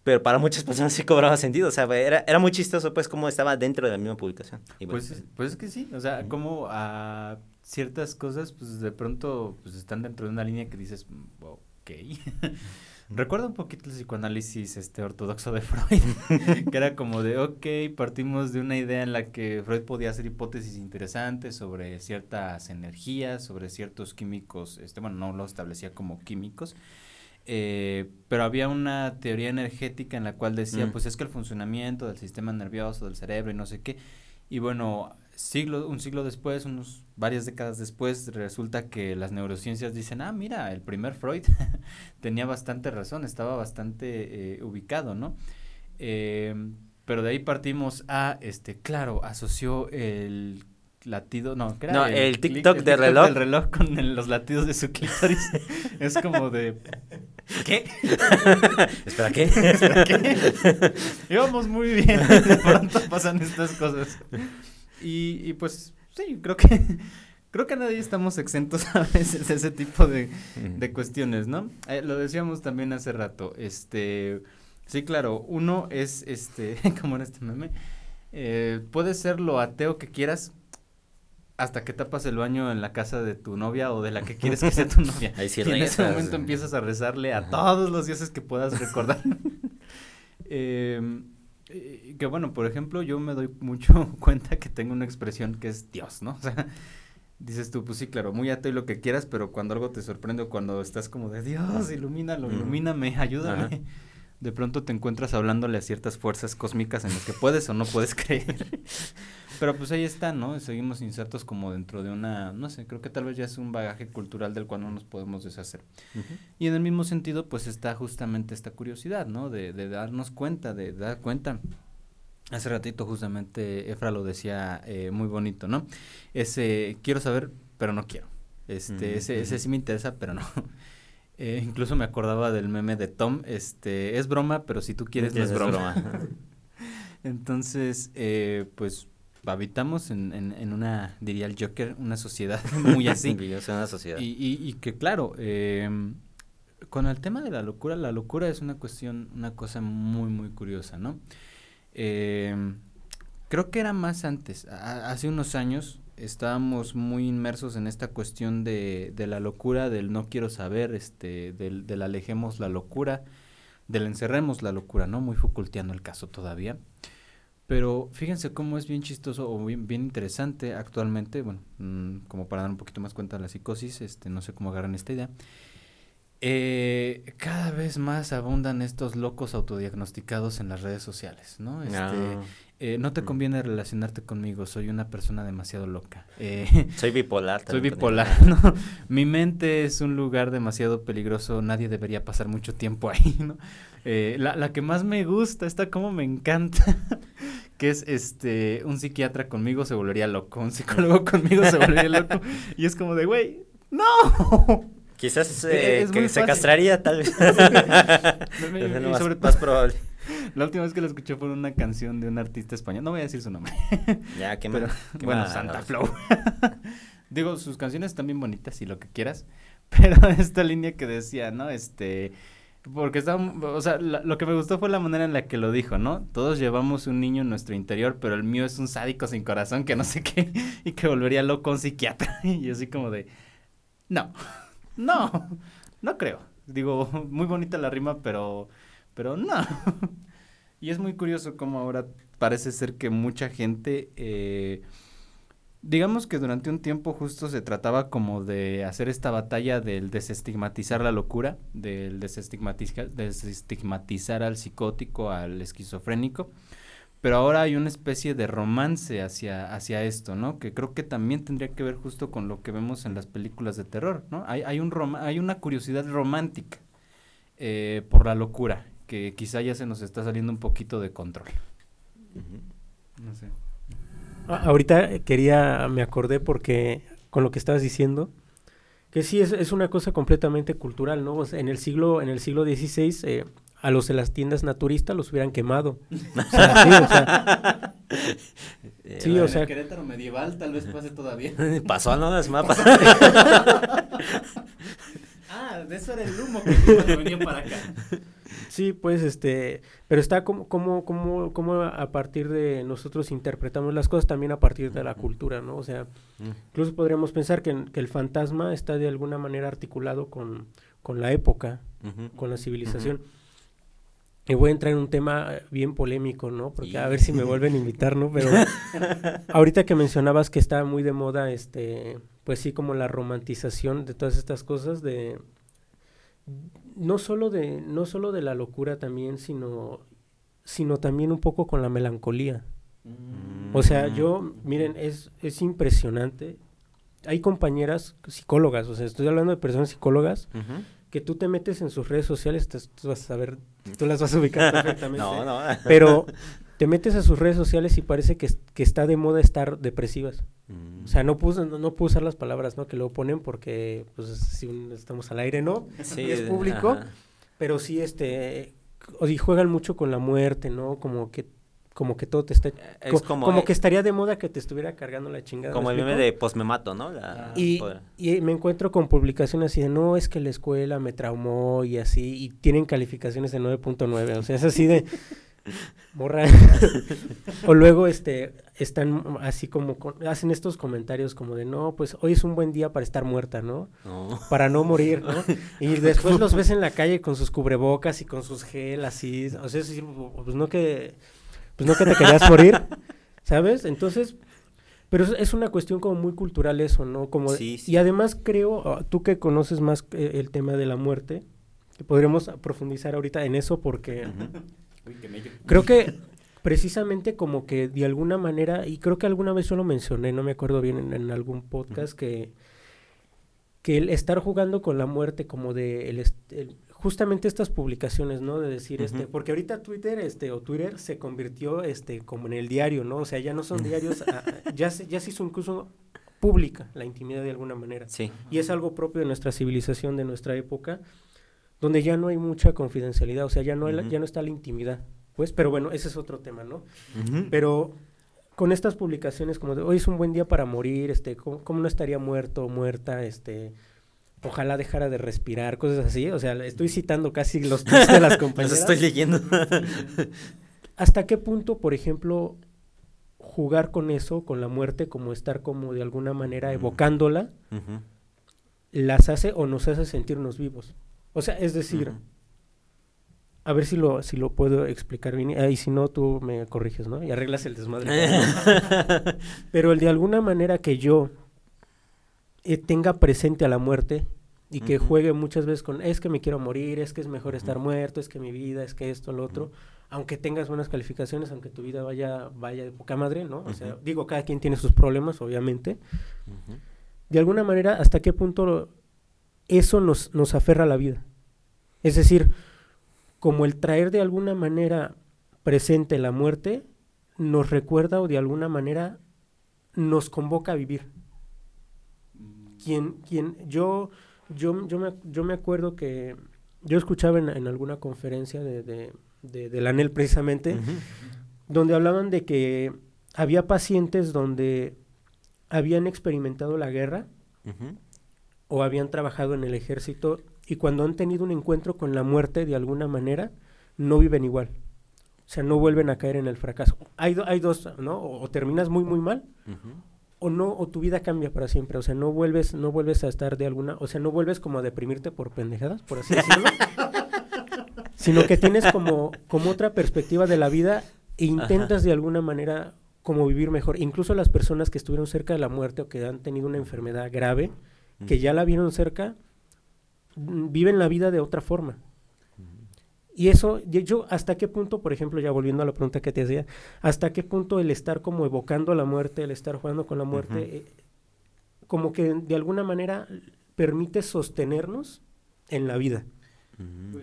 pero para muchas personas sí cobraba sentido, o sea, era, era muy chistoso pues cómo estaba dentro de la misma publicación. pues, pues es que sí, o sea, como a ciertas cosas pues de pronto pues están dentro de una línea que dices, mm, ok. [laughs] Recuerda un poquito el psicoanálisis este ortodoxo de [laughs] Freud, que era como de, ok, partimos de una idea en la que Freud podía hacer hipótesis interesantes sobre ciertas energías, sobre ciertos químicos, este, bueno, no lo establecía como químicos, eh, pero había una teoría energética en la cual decía, mm. pues es que el funcionamiento del sistema nervioso, del cerebro y no sé qué, y bueno, siglo, un siglo después, unos varias décadas después, resulta que las neurociencias dicen, ah, mira, el primer Freud [laughs] tenía bastante razón, estaba bastante eh, ubicado, ¿no? Eh, pero de ahí partimos a, este, claro, asoció el latido, no, no el, TikTok, de reloj. El reloj con los latidos de su [laughs] clítoris. es como de ¿Qué? [laughs] ¿Espera qué? ¿Espera qué? [laughs] Íbamos muy bien, de pronto pasan estas cosas. Y, y pues sí, creo que creo que nadie estamos exentos a veces de ese tipo de, de cuestiones, ¿no? Eh, lo decíamos también hace rato, este, sí, claro, uno es, este, [laughs] como en este meme, eh, puede ser lo ateo que quieras, hasta que tapas el baño en la casa de tu novia o de la que quieres que sea tu [laughs] novia. Ahí sí y en ese momento empiezas a rezarle a todos los dioses que puedas [laughs] recordar. [laughs] eh, que bueno, por ejemplo, yo me doy mucho cuenta que tengo una expresión que es Dios, ¿no? O sea, dices tú, pues sí, claro, muy ateo y lo que quieras, pero cuando algo te sorprende o cuando estás como de Dios, ilumínalo, ilumíname, ayúdame. De pronto te encuentras hablándole a ciertas fuerzas cósmicas en las que puedes o no puedes creer. Pero pues ahí está, ¿no? Seguimos insertos como dentro de una, no sé, creo que tal vez ya es un bagaje cultural del cual no nos podemos deshacer. Y en el mismo sentido, pues está justamente esta curiosidad, ¿no? De, de darnos cuenta, de dar cuenta. Hace ratito justamente Efra lo decía eh, muy bonito, ¿no? Ese, quiero saber, pero no quiero. Este, ese, ese sí me interesa, pero no. [laughs] Eh, incluso me acordaba del meme de Tom, este, es broma, pero si tú quieres no es broma. [laughs] Entonces, eh, pues habitamos en, en, una, diría el Joker, una sociedad [laughs] muy así. una sociedad. Y, y, que claro, eh, con el tema de la locura, la locura es una cuestión, una cosa muy, muy curiosa, ¿no? Eh, creo que era más antes, hace unos años estábamos muy inmersos en esta cuestión de, de la locura, del no quiero saber, este, del, del alejemos la locura, del encerremos la locura, ¿no? Muy Foucaultiano el caso todavía. Pero fíjense cómo es bien chistoso o bien, bien interesante actualmente, bueno, mm, como para dar un poquito más cuenta de la psicosis, este, no sé cómo agarran esta idea. Eh, cada vez más abundan estos locos autodiagnosticados en las redes sociales, ¿no? Este, ah. eh, no te mm. conviene relacionarte conmigo, soy una persona demasiado loca. Eh, [laughs] soy bipolar. [laughs] Soy bipolar, ¿no? Mi mente es un lugar demasiado peligroso, nadie debería pasar mucho tiempo ahí, [laughs] ¿no? Eh, la, la que más me gusta, esta como me encanta, [laughs] que es este, un psiquiatra conmigo se volvería loco, un psicólogo conmigo se volvería loco, y es como de, güey, no. [laughs] Quizás eh, que se castraría, tal vez. [laughs] más, probable. La última vez que lo escuché fue una canción de un artista español. No voy a decir su nombre. Ya, qué Pero, Bueno, Santa Flow. Digo, sus canciones están bien bonitas y lo que quieras. Pero esta línea que decía, ¿no? Este porque está, o sea, lo que me gustó fue la manera en la que lo dijo, ¿no? Todos llevamos un niño en nuestro interior, pero el mío es un sádico sin corazón que no sé qué [laughs] y que volvería loco un psiquiatra. [laughs] Y así como de, no, no, no creo. Digo, [laughs] muy bonita la rima, pero, pero no. Y es muy curioso cómo ahora parece ser que mucha gente... Eh, digamos que durante un tiempo justo se trataba como de hacer esta batalla del desestigmatizar la locura, del desestigmatizar, desestigmatizar al psicótico, al esquizofrénico, pero ahora hay una especie de romance hacia, hacia esto, ¿no? Que creo que también tendría que ver justo con lo que vemos en las películas de terror, ¿no? Hay, hay, un hay una curiosidad romántica eh, por la locura, que quizá ya se nos está saliendo un poquito de control. No sé. Ahorita quería, me acordé porque con lo que estabas diciendo, que sí es, es una cosa completamente cultural, ¿no? O sea, en el siglo, en el siglo XVI, eh, a los de las tiendas naturistas los hubieran quemado. [laughs] O sea, sí, o sea, Eh, Sí, o sea- En Querétaro medieval tal vez pase todavía. [laughs] Pasó, ¿no? Las mapas. [laughs] ah, de eso era el humo que venía para acá. Sí, pues este, pero está como, como, como, como a partir de nosotros interpretamos las cosas también a partir de la cultura, ¿no? O sea, incluso podríamos pensar que, que el fantasma está de alguna manera articulado con, con la época, con la civilización. Y voy a entrar en un tema bien polémico, ¿no? Porque a ver si me vuelven a invitar, ¿no? Pero [laughs] ahorita que mencionabas que está muy de moda, este, pues sí, como la romantización de todas estas cosas, de no solo de, no solo de la locura también, sino, sino también un poco con la melancolía. O sea, yo, miren, es, es impresionante. Hay compañeras psicólogas, o sea, estoy hablando de personas psicólogas que tú te metes en sus redes sociales, te- tú vas a saber, tú las vas a [laughs] ubicar perfectamente. No, no. Pero te metes a sus redes sociales y parece que, que está de moda estar depresivas. Mm. O sea, no puedo, no, no puedo usar las palabras, ¿no? Que lo ponen porque, pues, si un- estamos al aire, ¿no? Sí, es público. ajá. Pero sí, este, o y juegan mucho con la muerte, ¿no? Como que, como que todo te está, Es co- como, como eh, que estaría de moda que te estuviera cargando la chingada. ¿me como el meme de posmemato, ¿no? La- Y, por- y me encuentro con publicaciones así de, no, es que la escuela me traumó y así, y tienen calificaciones de 9.9, o sea, es así de, [laughs] morra. [laughs] o luego, este, están así como, con- hacen estos comentarios como de, no, pues hoy es un buen día para estar muerta, ¿no? no. Para no morir, ¿no? [laughs] Y después los ves en la calle con sus cubrebocas y con sus gel así, o sea, es pues no que, pues no que te querías morir, [laughs] ¿sabes? Entonces, pero es, una cuestión como muy cultural eso, ¿no? Como de- Sí, sí. Y además creo, ah, tú que conoces más eh, el tema de la muerte, que podremos profundizar ahorita en eso porque. Creo que precisamente como que de alguna manera, y creo que alguna vez yo lo mencioné, no me acuerdo bien en, en algún podcast, que, que el estar jugando con la muerte como de el, justamente estas publicaciones, ¿no? De decir, este, porque ahorita Twitter, este, o Twitter se convirtió, este, como en el diario, ¿no? O sea, ya no son diarios, ya se, ya se hizo incluso pública la intimidad de alguna manera. Sí. Y es algo propio de nuestra civilización, de nuestra época, donde ya no hay mucha confidencialidad, o sea, ya no, hay la- Ujú. ya no está la intimidad. Pues, pero bueno, ese es otro tema, ¿no? Pero con estas publicaciones como de hoy es un buen día para morir, este, ¿cómo, cómo no estaría muerto o muerta? Este, ojalá dejara de respirar, cosas así. O sea, estoy citando casi los [laughs] tweets de las Los compañeras. estoy leyendo. [laughs] ¿Hasta qué punto, por ejemplo, jugar con eso, con la muerte, como estar como de alguna manera evocándola, las hace o nos hace sentirnos vivos? O sea, es decir, a ver si lo, si lo puedo explicar bien, ah, y si no, tú me corriges, ¿no? Y arreglas el desmadre. [laughs] Pero el de alguna manera que yo eh, tenga presente a la muerte y que juegue muchas veces con, es que me quiero morir, es que es mejor estar muerto, es que mi vida, es que esto, lo otro, aunque tengas buenas calificaciones, aunque tu vida vaya, vaya de poca madre, ¿no? O sea, digo, cada quien tiene sus problemas, obviamente. De alguna manera, ¿hasta qué punto eso nos, nos aferra a la vida? Es decir, como el traer de alguna manera presente la muerte, nos recuerda o de alguna manera nos convoca a vivir. Quien, quien, yo, yo, yo, me, yo me acuerdo que yo escuchaba en, en alguna conferencia de, de, de, del ANEL precisamente, donde hablaban de que había pacientes donde habían experimentado la guerra. O habían trabajado en el ejército y cuando han tenido un encuentro con la muerte de alguna manera, no viven igual. O sea, no vuelven a caer en el fracaso. Hay, do- hay dos, ¿no? O, o terminas muy, muy mal o no, o tu vida cambia para siempre. O sea, no vuelves, no vuelves a estar de alguna, o sea, no vuelves como a deprimirte por pendejadas, por así decirlo. [laughs] sino que tienes como, como otra perspectiva de la vida e intentas de alguna manera como vivir mejor. Incluso las personas que estuvieron cerca de la muerte o que han tenido una enfermedad grave, que ya la vieron cerca, mm, viven la vida de otra forma. Y eso, y yo, ¿hasta qué punto, por ejemplo, ya volviendo a la pregunta que te hacía, hasta qué punto el estar como evocando la muerte, el estar jugando con la muerte, eh, como que de alguna manera permite sostenernos en la vida? Ujú.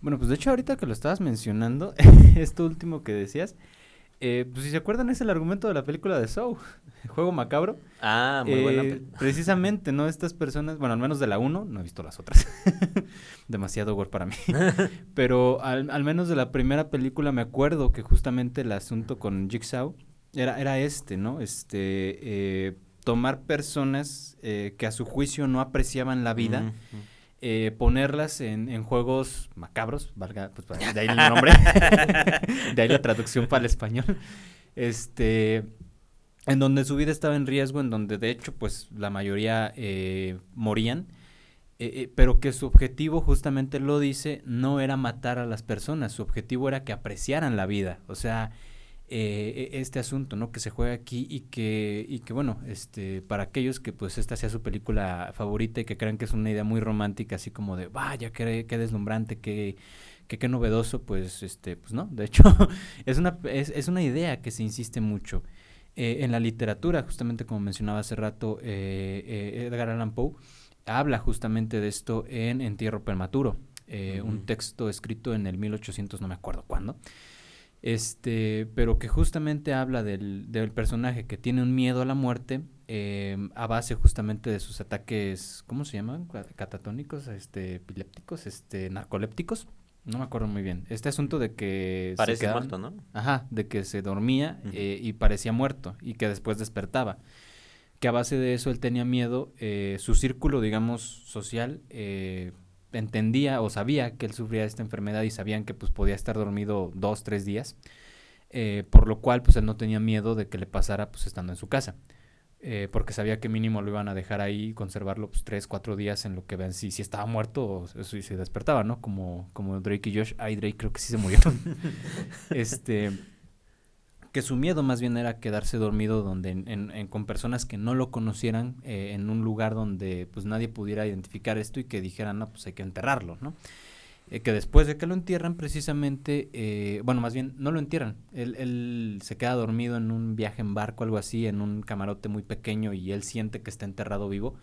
Bueno, pues de hecho ahorita que lo estabas mencionando, [laughs] esto último que decías, Eh, pues si se acuerdan es el argumento de la película de Saw, [laughs] Juego Macabro. Ah, muy buena Eh, película. Precisamente, ¿no? Estas personas, bueno, al menos de la 1, no he visto las otras. [laughs] Demasiado gore para mí. [laughs] Pero al, al menos de la primera película me acuerdo que justamente el asunto con Jigsaw era, era este, ¿no? Este, eh, tomar personas eh, que a su juicio no apreciaban la vida, eh, ponerlas en, en juegos macabros, valga, pues de ahí el nombre, de ahí la traducción para el español, este, en donde su vida estaba en riesgo, en donde de hecho pues la mayoría eh, morían, eh, eh, pero que su objetivo justamente lo dice, no era matar a las personas, su objetivo era que apreciaran la vida, o sea, eh, e- este asunto, ¿no? Que se juega aquí y que, y que bueno, este, para aquellos que pues esta sea su película favorita y que crean que es una idea muy romántica, así como de, vaya, qué, qué deslumbrante, qué, qué, qué novedoso, pues, este, pues no, de hecho, [laughs] es una, es, es una idea que se insiste mucho. Eh, en la literatura, justamente como mencionaba hace rato eh, eh, Edgar Allan Poe, habla justamente de esto en Entierro Prematuro, eh, un texto escrito en el 1800, no me acuerdo cuándo, este, pero que justamente habla del, del personaje que tiene un miedo a la muerte eh, a base justamente de sus ataques, ¿cómo se llaman? Ca- Catatónicos, este, epilépticos, este, narcolépticos, no me acuerdo muy bien. Este asunto de que se Parece quedaban- muerto, ¿no? Ajá, de que se dormía eh, y parecía muerto y que después despertaba. Que a base de eso él tenía miedo, eh, su círculo, digamos, social, eh, entendía o sabía que él sufría esta enfermedad y sabían que pues podía estar dormido dos, tres días, eh, por lo cual pues él no tenía miedo de que le pasara pues estando en su casa. Eh, porque sabía que mínimo lo iban a dejar ahí y conservarlo pues tres, cuatro días en lo que ven si, si estaba muerto o si se despertaba, ¿no? Como, como Drake y Josh. Ay, Drake creo que sí se murieron. [laughs] este que su miedo más bien era quedarse dormido donde en- en- en- con personas que no lo conocieran eh, en un lugar donde pues nadie pudiera identificar esto y que dijeran no pues hay que enterrarlo no Eh, que después de que lo entierran precisamente eh, bueno más bien no lo entierran él, él se queda dormido en un viaje en barco algo así en un camarote muy pequeño y él siente que está enterrado vivo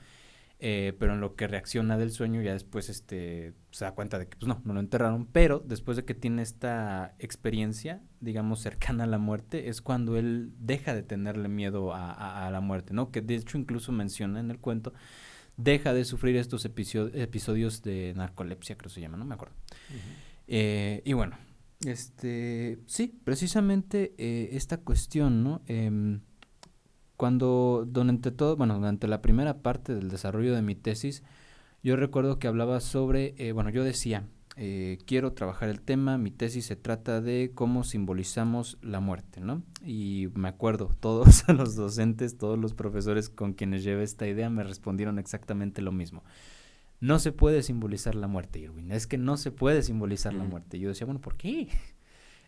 eh, pero en lo que reacciona del sueño ya después este se da cuenta de que pues no, no lo enterraron, pero después de que tiene esta experiencia, digamos, cercana a la muerte, es cuando él deja de tenerle miedo a, a- a la muerte, ¿no? Que de hecho incluso menciona en el cuento, deja de sufrir estos episo- episodios de narcolepsia, creo que se llama, no me acuerdo. Eh, y bueno, este, sí, precisamente eh, esta cuestión, ¿no? Em, cuando, durante todo, bueno, durante la primera parte del desarrollo de mi tesis, yo recuerdo que hablaba sobre, eh, bueno, yo decía, eh, quiero trabajar el tema, mi tesis se trata de cómo simbolizamos la muerte, ¿no? Y me acuerdo, [laughs] todos los docentes, todos los profesores con quienes llevé esta idea me respondieron exactamente lo mismo. No se puede simbolizar la muerte, Irwin, es que no se puede simbolizar la muerte. Y yo decía, bueno, ¿por qué? [laughs]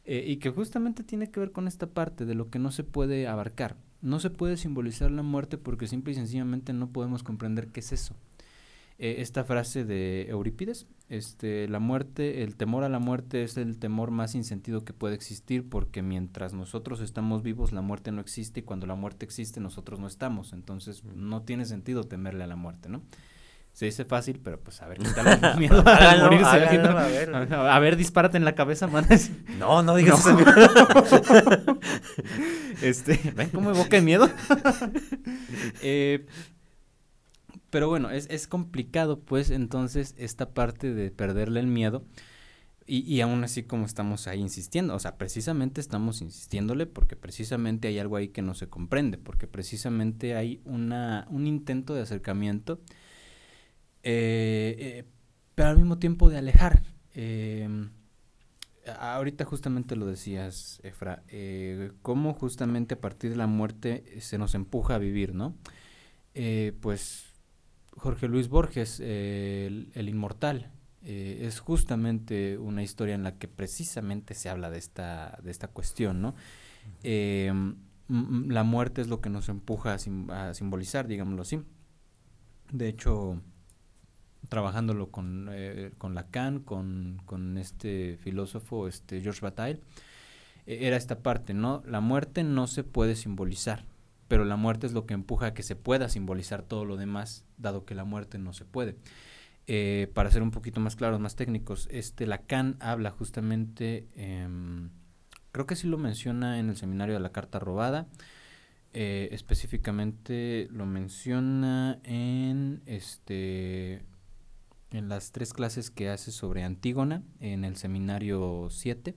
Eh, y que justamente tiene que ver con esta parte de lo que no se puede abarcar. No se puede simbolizar la muerte porque simple y sencillamente no podemos comprender qué es eso. Eh, esta frase de Eurípides, este, la muerte, el temor a la muerte es el temor más sin sentido que puede existir porque mientras nosotros estamos vivos la muerte no existe y cuando la muerte existe nosotros no estamos. Entonces no tiene sentido temerle a la muerte, ¿no? Se dice fácil, pero pues a ver, [laughs] quítale el miedo a Háganlo, morirse. a ver. A ver, dispárate en la cabeza, man. [laughs] No, no digas No. eso. [laughs] este, ¿ven cómo evoca el miedo? Eh, pero bueno, es, es complicado, pues, entonces, esta parte de perderle el miedo. Y, y aún así como estamos ahí insistiendo, o sea, precisamente estamos insistiéndole porque precisamente hay algo ahí que no se comprende, porque precisamente hay una, un intento de acercamiento, eh, eh, pero al mismo tiempo de alejar. A- ahorita justamente lo decías, Efra, eh, cómo justamente a partir de la muerte se nos empuja a vivir, ¿no? Pues Jorge Luis Borges, eh, el, el inmortal, eh, es justamente una historia en la que precisamente se habla de esta, de esta cuestión, ¿no? Eh, la muerte es lo que nos empuja a, sim- a simbolizar, digámoslo así. De hecho, trabajándolo con, con Lacan, con, con este filósofo, este Georges Bataille, eh, era esta parte, ¿no? La muerte no se puede simbolizar, pero la muerte es lo que empuja a que se pueda simbolizar todo lo demás, dado que la muerte no se puede. Eh, para ser un poquito más claros, más técnicos, este Lacan habla justamente em, Creo que sí lo menciona en el seminario de la carta robada. Eh, específicamente lo menciona en este en las tres clases que hace sobre Antígona en el seminario 7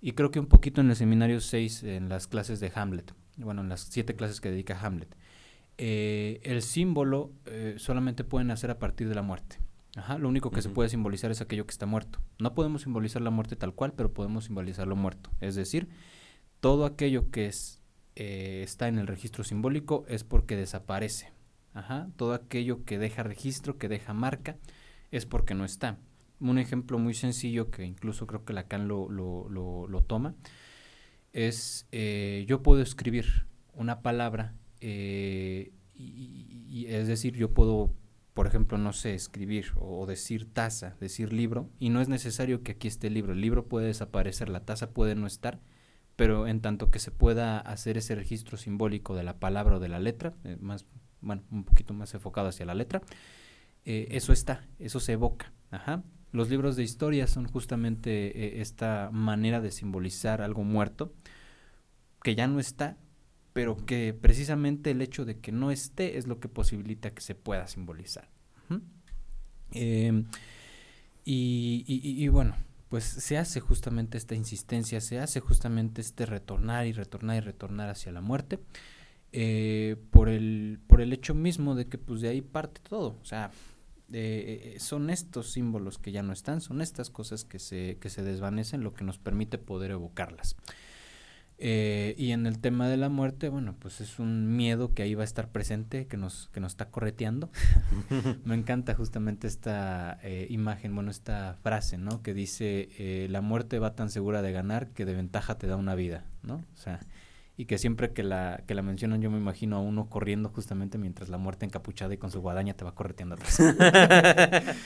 y creo que un poquito en el seminario 6 en las clases de Hamlet, bueno, en las siete clases que dedica Hamlet. Eh, el símbolo eh, solamente pueden hacer a partir de la muerte. Ajá, lo único que se puede simbolizar es aquello que está muerto. No podemos simbolizar la muerte tal cual, pero podemos simbolizar lo muerto. Es decir, todo aquello que es, eh, está en el registro simbólico es porque desaparece. Ajá, todo aquello que deja registro, que deja marca, es porque no está. Un ejemplo muy sencillo que incluso creo que Lacan lo, lo, lo, toma es eh, yo puedo escribir una palabra eh, y, es decir, yo puedo, por ejemplo, no sé, escribir o decir taza, decir libro, y no es necesario que aquí esté el libro. El libro puede desaparecer, la taza puede no estar, pero en tanto que se pueda hacer ese registro simbólico de la palabra o de la letra, eh, más, bueno, un poquito más enfocado hacia la letra, eh, eso está, eso se evoca. Ajá. Los libros de historia son justamente eh, esta manera de simbolizar algo muerto que ya no está, pero que precisamente el hecho de que no esté es lo que posibilita que se pueda simbolizar. Em, y, bueno, pues se hace justamente esta insistencia, se hace justamente este retornar y retornar y retornar hacia la muerte. Eh, por, el, por el hecho mismo de que pues de ahí parte todo. O sea, eh, son estos símbolos que ya no están, son estas cosas que se, que se desvanecen lo que nos permite poder evocarlas. Eh, y en el tema de la muerte, bueno, pues es un miedo que ahí va a estar presente, que nos, que nos está correteando. [laughs] Me encanta justamente esta eh, imagen, bueno, esta frase, ¿no? Que dice, la muerte va tan segura de ganar que de ventaja te da una vida, ¿no? O sea, y que siempre que la, que la mencionan yo me imagino a uno corriendo justamente mientras la muerte encapuchada y con su guadaña te va correteando atrás. [laughs]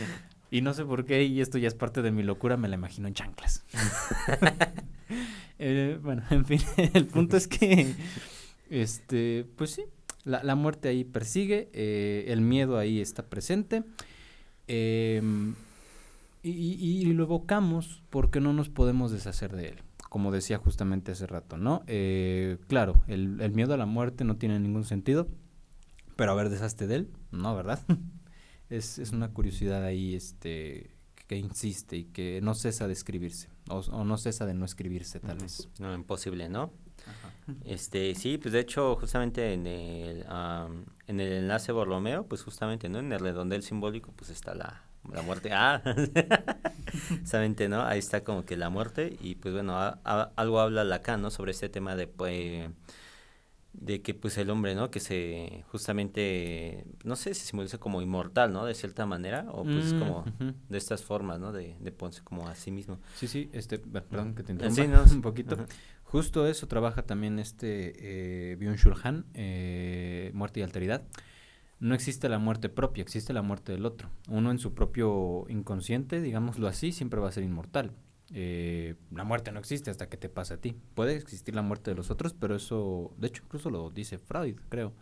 y no sé por qué, y esto ya es parte de mi locura, me la imagino en chanclas. [laughs] Eh, bueno, en fin, [laughs] el punto es que, este, pues sí, la, la muerte ahí persigue, eh, el miedo ahí está presente. Em, y, y, lo evocamos porque no nos podemos deshacer de él como decía justamente hace rato, ¿no? Eh, claro, el, el, miedo a la muerte no tiene ningún sentido, pero a ver, deshazte de él, ¿no? ¿Verdad? [laughs] es, es una curiosidad ahí este, que insiste y que no cesa de escribirse, o, no cesa de no escribirse, tal vez. No, imposible, ¿no? [laughs] Este, sí, pues de hecho, justamente en el, en el enlace Borromeo, pues justamente, ¿no? En el redondel simbólico, pues está la, la muerte, ah, [laughs] Saben, ¿no? Ahí está como que la muerte y pues bueno, algo habla Lacan, ¿no? Sobre este tema de, pues, de que pues el hombre, ¿no? Que se justamente, no sé si simboliza como inmortal, ¿no? De cierta manera, o pues mm, como de estas formas, ¿no? De, de ponerse como a sí mismo. Sí, sí, este, perdón que te interrumpa [laughs] un poquito. Justo eso trabaja también este eh, Byung-Chul Han, eh, Muerte y Alteridad no existe la muerte propia, existe la muerte del otro. Uno en su propio inconsciente, digámoslo así, siempre va a ser inmortal. Eh, la muerte no existe hasta que te pasa a ti. Puede existir la muerte de los otros, pero eso, de hecho, incluso lo dice Freud, creo.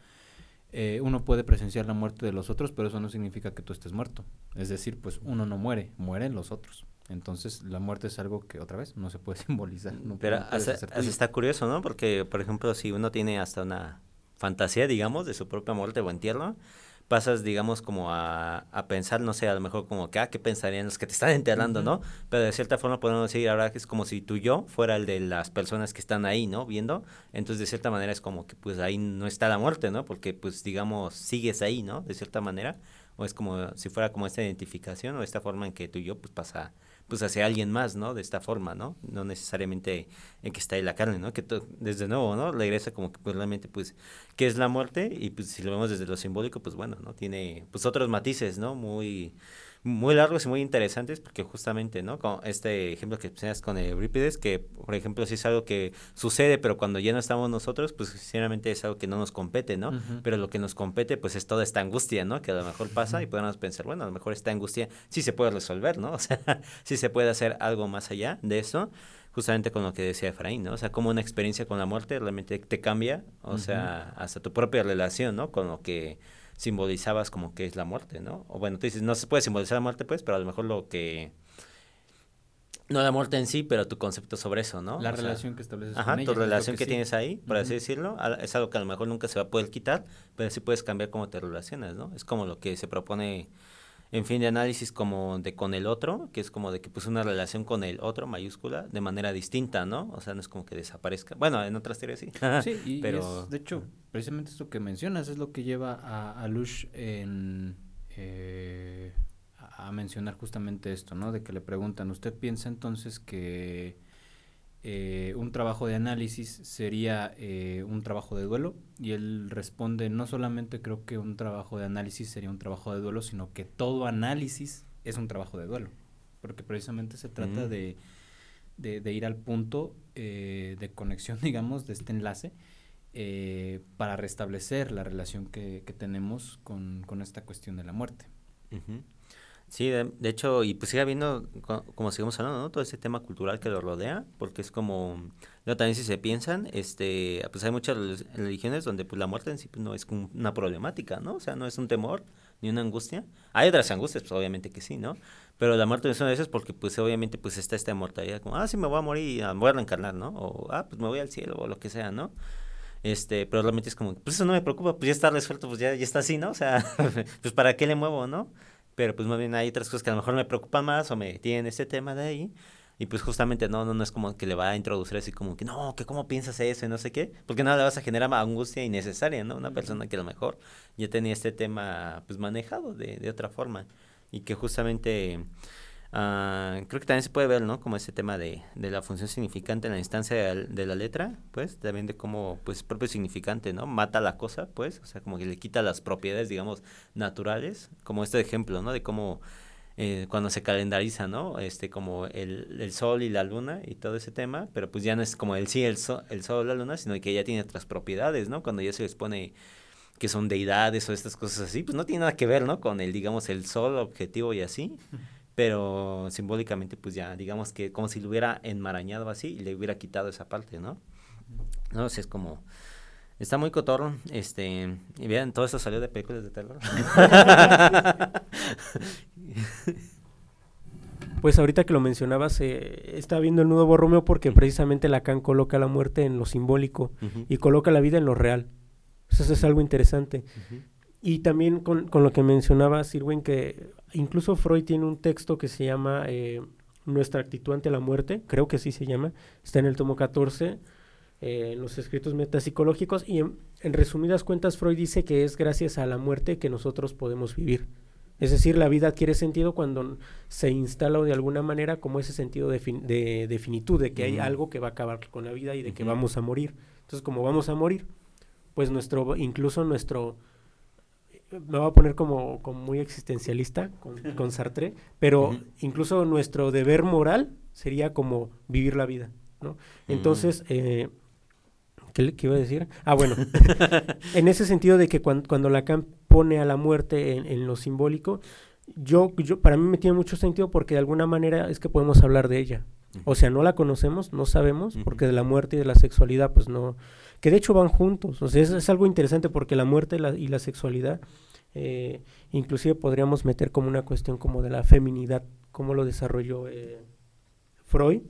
Eh, uno puede presenciar la muerte de los otros, pero eso no significa que tú estés muerto. Es decir, pues uno no muere, mueren los otros. Entonces, la muerte es algo que, otra vez, no se puede [laughs] simbolizar. pero está curioso, ¿no? Porque, por ejemplo, si uno tiene hasta una fantasía, digamos, de su propia muerte o entierro, pasas, digamos, como a, a, pensar, no sé, a lo mejor como que, ah, ¿qué pensarían los que te están enterrando, no? Pero de cierta forma podemos decir ahora que es como si tú y yo fuera el de las personas que están ahí, ¿no? Viendo. Entonces, de cierta manera es como que, pues, ahí no está la muerte, ¿no? Porque, pues, digamos, sigues ahí, ¿no? De cierta manera. O es como si fuera como esta identificación o esta forma en que tú y yo, pues, pasa pues hacia alguien más, ¿no? De esta forma, ¿no? No necesariamente en que está ahí la carne, ¿no? Que desde nuevo, ¿no? Regresa como que pues realmente, pues, ¿qué es la muerte? Y pues si lo vemos desde lo simbólico, pues bueno, ¿no? Tiene pues otros matices, ¿no? Muy muy largos y muy interesantes porque justamente, ¿no? Con este ejemplo que tenías con Eurípides, que por ejemplo sí es algo que sucede, pero cuando ya no estamos nosotros, pues sinceramente es algo que no nos compete, ¿no? Pero lo que nos compete, pues es toda esta angustia, ¿no? Que a lo mejor pasa y podemos pensar, bueno, a lo mejor esta angustia sí se puede resolver, ¿no? [laughs] O sea, sí se puede hacer algo más allá de eso justamente con lo que decía Efraín, ¿no? O sea, como una experiencia con la muerte realmente te cambia, o sea, hasta tu propia relación, ¿no? Con lo que simbolizabas como que es la muerte, ¿no? O bueno, tú dices, no se puede simbolizar la muerte, pues, pero a lo mejor lo que No la muerte en sí, pero tu concepto sobre eso, ¿no? La O sea, relación que estableces Ajá, con ella. tu relación que, sí. tienes ahí, por así decirlo, es algo que a lo mejor nunca se va a poder quitar, pero sí puedes cambiar cómo te relacionas, ¿no? Es como lo que se propone en fin de análisis como de con el otro, que es como de que pues una relación con el otro mayúscula de manera distinta, ¿no? O sea, no es como que desaparezca. Bueno, en otras teorías sí. [laughs] Sí, y, pero es, de hecho, precisamente esto que mencionas es lo que lleva a, a Lush en, eh, a mencionar justamente esto, ¿no? De que le preguntan, ¿usted piensa entonces que eh, un trabajo de análisis sería eh, un trabajo de duelo? Y él responde, no solamente creo que un trabajo de análisis sería un trabajo de duelo, sino que todo análisis es un trabajo de duelo, porque precisamente se trata Mm. de, de, de ir al punto eh, de conexión, [laughs] digamos, de este enlace, eh, para restablecer la relación que, que tenemos con, con esta cuestión de la muerte. Sí, de, de hecho, y pues sigue habiendo, co- como seguimos hablando, ¿no? Todo ese tema cultural que lo rodea, porque es como, luego también si se piensan, este, pues hay muchas relig- religiones donde pues la muerte en sí pues, no es una problemática, ¿no? O sea, no es un temor ni una angustia. Hay otras angustias, pues obviamente que sí, ¿no? Pero la muerte es una de esas porque pues obviamente pues está esta inmortalidad, como, ah, sí me voy a morir, me voy a reencarnar, ¿no? O, ah, pues me voy al cielo o lo que sea, ¿no? Este, pero realmente es como, pues eso no me preocupa, pues ya está resuelto, pues ya, ya está así, ¿no? O sea, [laughs] pues para qué le muevo, ¿no? Pero pues más bien hay otras cosas que a lo mejor me preocupan más o me tienen este tema de ahí. Y pues justamente no, no, no es como que le va a introducir así como que no, que cómo piensas eso y no sé qué. Porque nada, le vas a generar angustia innecesaria, ¿no? Una persona que a lo mejor ya tenía este tema pues manejado de, de otra forma. Y que justamente ah, creo que también se puede ver, ¿no? Como ese tema de, de la función significante en la instancia de, la- de la letra, pues también de cómo pues propio significante, ¿no? Mata la cosa, pues, o sea, como que le quita las propiedades, digamos, naturales, como este ejemplo, ¿no? De cómo eh, cuando se calendariza, ¿no? Este, como el, el sol y la luna y todo ese tema, pero pues ya no es como el sí, el sol, el sol o la luna, sino que ya tiene otras propiedades, ¿no? Cuando ya se les pone que son deidades o estas cosas así, pues no tiene nada que ver, ¿no? Con el, digamos, el sol objetivo y así, pero simbólicamente pues ya, digamos que como si lo hubiera enmarañado así y le hubiera quitado esa parte, ¿no? No sé, es como... Está muy cotorro, este, y vean, todo eso salió de películas de terror. [laughs] Pues ahorita que lo mencionabas, eh, estaba viendo el nuevo Romeo porque precisamente Lacan coloca la muerte en lo simbólico y coloca la vida en lo real. Eso es algo interesante. Y también con, con lo que mencionaba Sirwin, que incluso Freud tiene un texto que se llama eh, Nuestra actitud ante la muerte, creo que sí se llama, está en el tomo 14, eh, en los escritos metapsicológicos, y en, en resumidas cuentas Freud dice que es gracias a la muerte que nosotros podemos vivir. Es decir, la vida adquiere sentido cuando se instala de alguna manera como ese sentido de, fin- de, de finitud, de que hay algo que va a acabar con la vida y de que vamos a morir. Entonces, como vamos a morir, pues nuestro, incluso nuestro, me voy a poner como, como muy existencialista con, con [laughs] Sartre, pero incluso nuestro deber moral sería como vivir la vida, ¿no? Entonces, eh, ¿qué, le- qué iba a decir? Ah, bueno, [laughs] en ese sentido de que cuan- cuando Lacan pone a la muerte en, en lo simbólico, yo, yo, para mí me tiene mucho sentido porque de alguna manera es que podemos hablar de ella. O sea, no la conocemos, no sabemos, porque de la muerte y de la sexualidad, pues no, que de hecho van juntos. O sea, es, es algo interesante porque la muerte y la, y la sexualidad, eh, inclusive podríamos meter como una cuestión como de la feminidad, como lo desarrolló eh, Freud,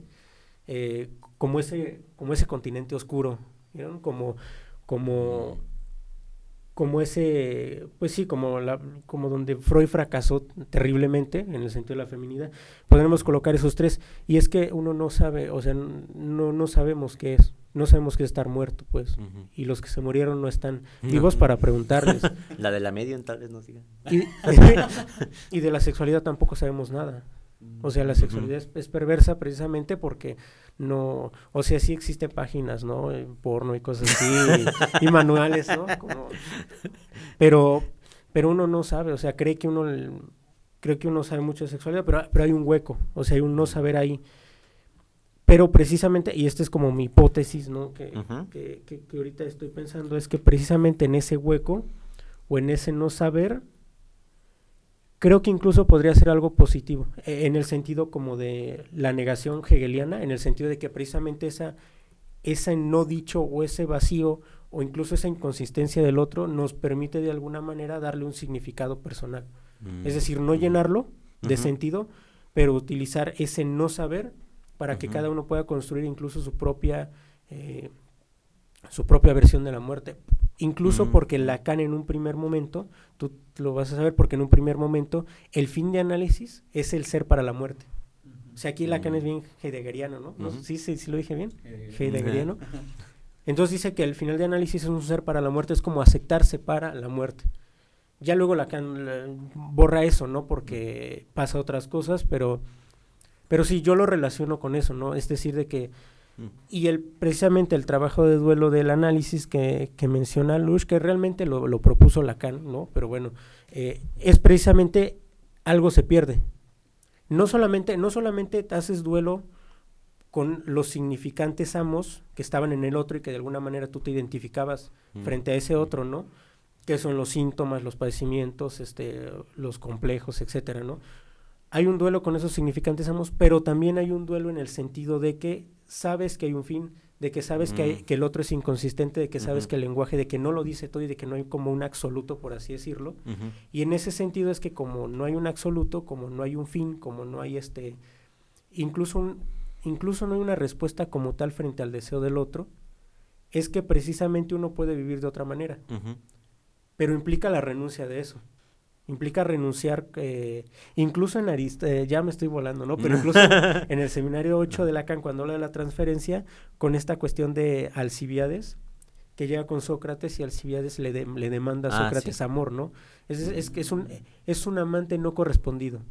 eh, como ese, como ese continente oscuro, ¿vieron? Como, como, como ese, pues sí, como la, como donde Freud fracasó terriblemente en el sentido de la feminidad, podremos colocar esos tres, y es que uno no sabe, o sea, no, no sabemos qué es, no sabemos qué es estar muerto, pues, y los que se murieron no están No. vivos para preguntarles. [laughs] La de la medium tal vez nos diga. y, [laughs] y de la sexualidad tampoco sabemos nada. O sea, la sexualidad es, es perversa precisamente porque no, o sea, sí existen páginas, ¿no? En porno y cosas así, y, y manuales, ¿no? Como- pero, pero uno no sabe, o sea, cree que uno, cree que uno sabe mucho de sexualidad, pero, pero hay un hueco, o sea, hay un no saber ahí. Pero precisamente, y esta es como mi hipótesis, ¿no? Que, que, que- que ahorita estoy pensando, es que precisamente en ese hueco, o en ese no saber, creo que incluso podría ser algo positivo, eh, en el sentido como de la negación hegeliana, en el sentido de que precisamente esa, ese no dicho o ese vacío o incluso esa inconsistencia del otro nos permite de alguna manera darle un significado personal. Es decir, no llenarlo de sentido, pero utilizar ese no saber para que cada uno pueda construir incluso su propia eh, su propia versión de la muerte. Incluso Mm. porque Lacan en un primer momento, tú lo vas a saber porque en un primer momento el fin de análisis es el ser para la muerte. O sea, aquí Lacan Mm. es bien heideggeriano, ¿no? ¿Sí, sí, sí lo dije bien? Heideggeriano. Entonces dice que el final de análisis es un ser para la muerte, es como aceptarse para la muerte. Ya luego Lacan borra eso, ¿no? Porque pasa otras cosas, pero, pero sí, yo lo relaciono con eso, ¿no? Es decir, de que Mm. Y el, precisamente el trabajo de duelo del análisis que, que menciona Lush, que realmente lo, lo propuso Lacan, ¿no? Pero bueno, eh, es precisamente algo se pierde. No solamente, no solamente te haces duelo con los significantes amos que estaban en el otro y que de alguna manera tú te identificabas Mm. frente a ese otro, ¿no? Que son los síntomas, los padecimientos, este, los complejos, etcétera, ¿no? Hay un duelo con esos significantes amos, pero también hay un duelo en el sentido de que sabes que hay un fin, de que sabes que, hay- Mm. que el otro es inconsistente, de que sabes que el lenguaje, de que no lo dice todo y de que no hay como un absoluto, por así decirlo. Y en ese sentido es que como no hay un absoluto, como no hay un fin, como no hay este, incluso un, incluso no hay una respuesta como tal frente al deseo del otro, es que precisamente uno puede vivir de otra manera, pero implica la renuncia de eso. Implica renunciar, eh, incluso en Arist eh, ya me estoy volando, ¿no? Pero [laughs] incluso en el seminario 8 de Lacan, cuando habla de la transferencia, con esta cuestión de Alcibiades, que llega con Sócrates y Alcibiades le, de- le demanda a Ah, Sócrates sí. amor, ¿no? Es, es, es que es un, es un amante no correspondido.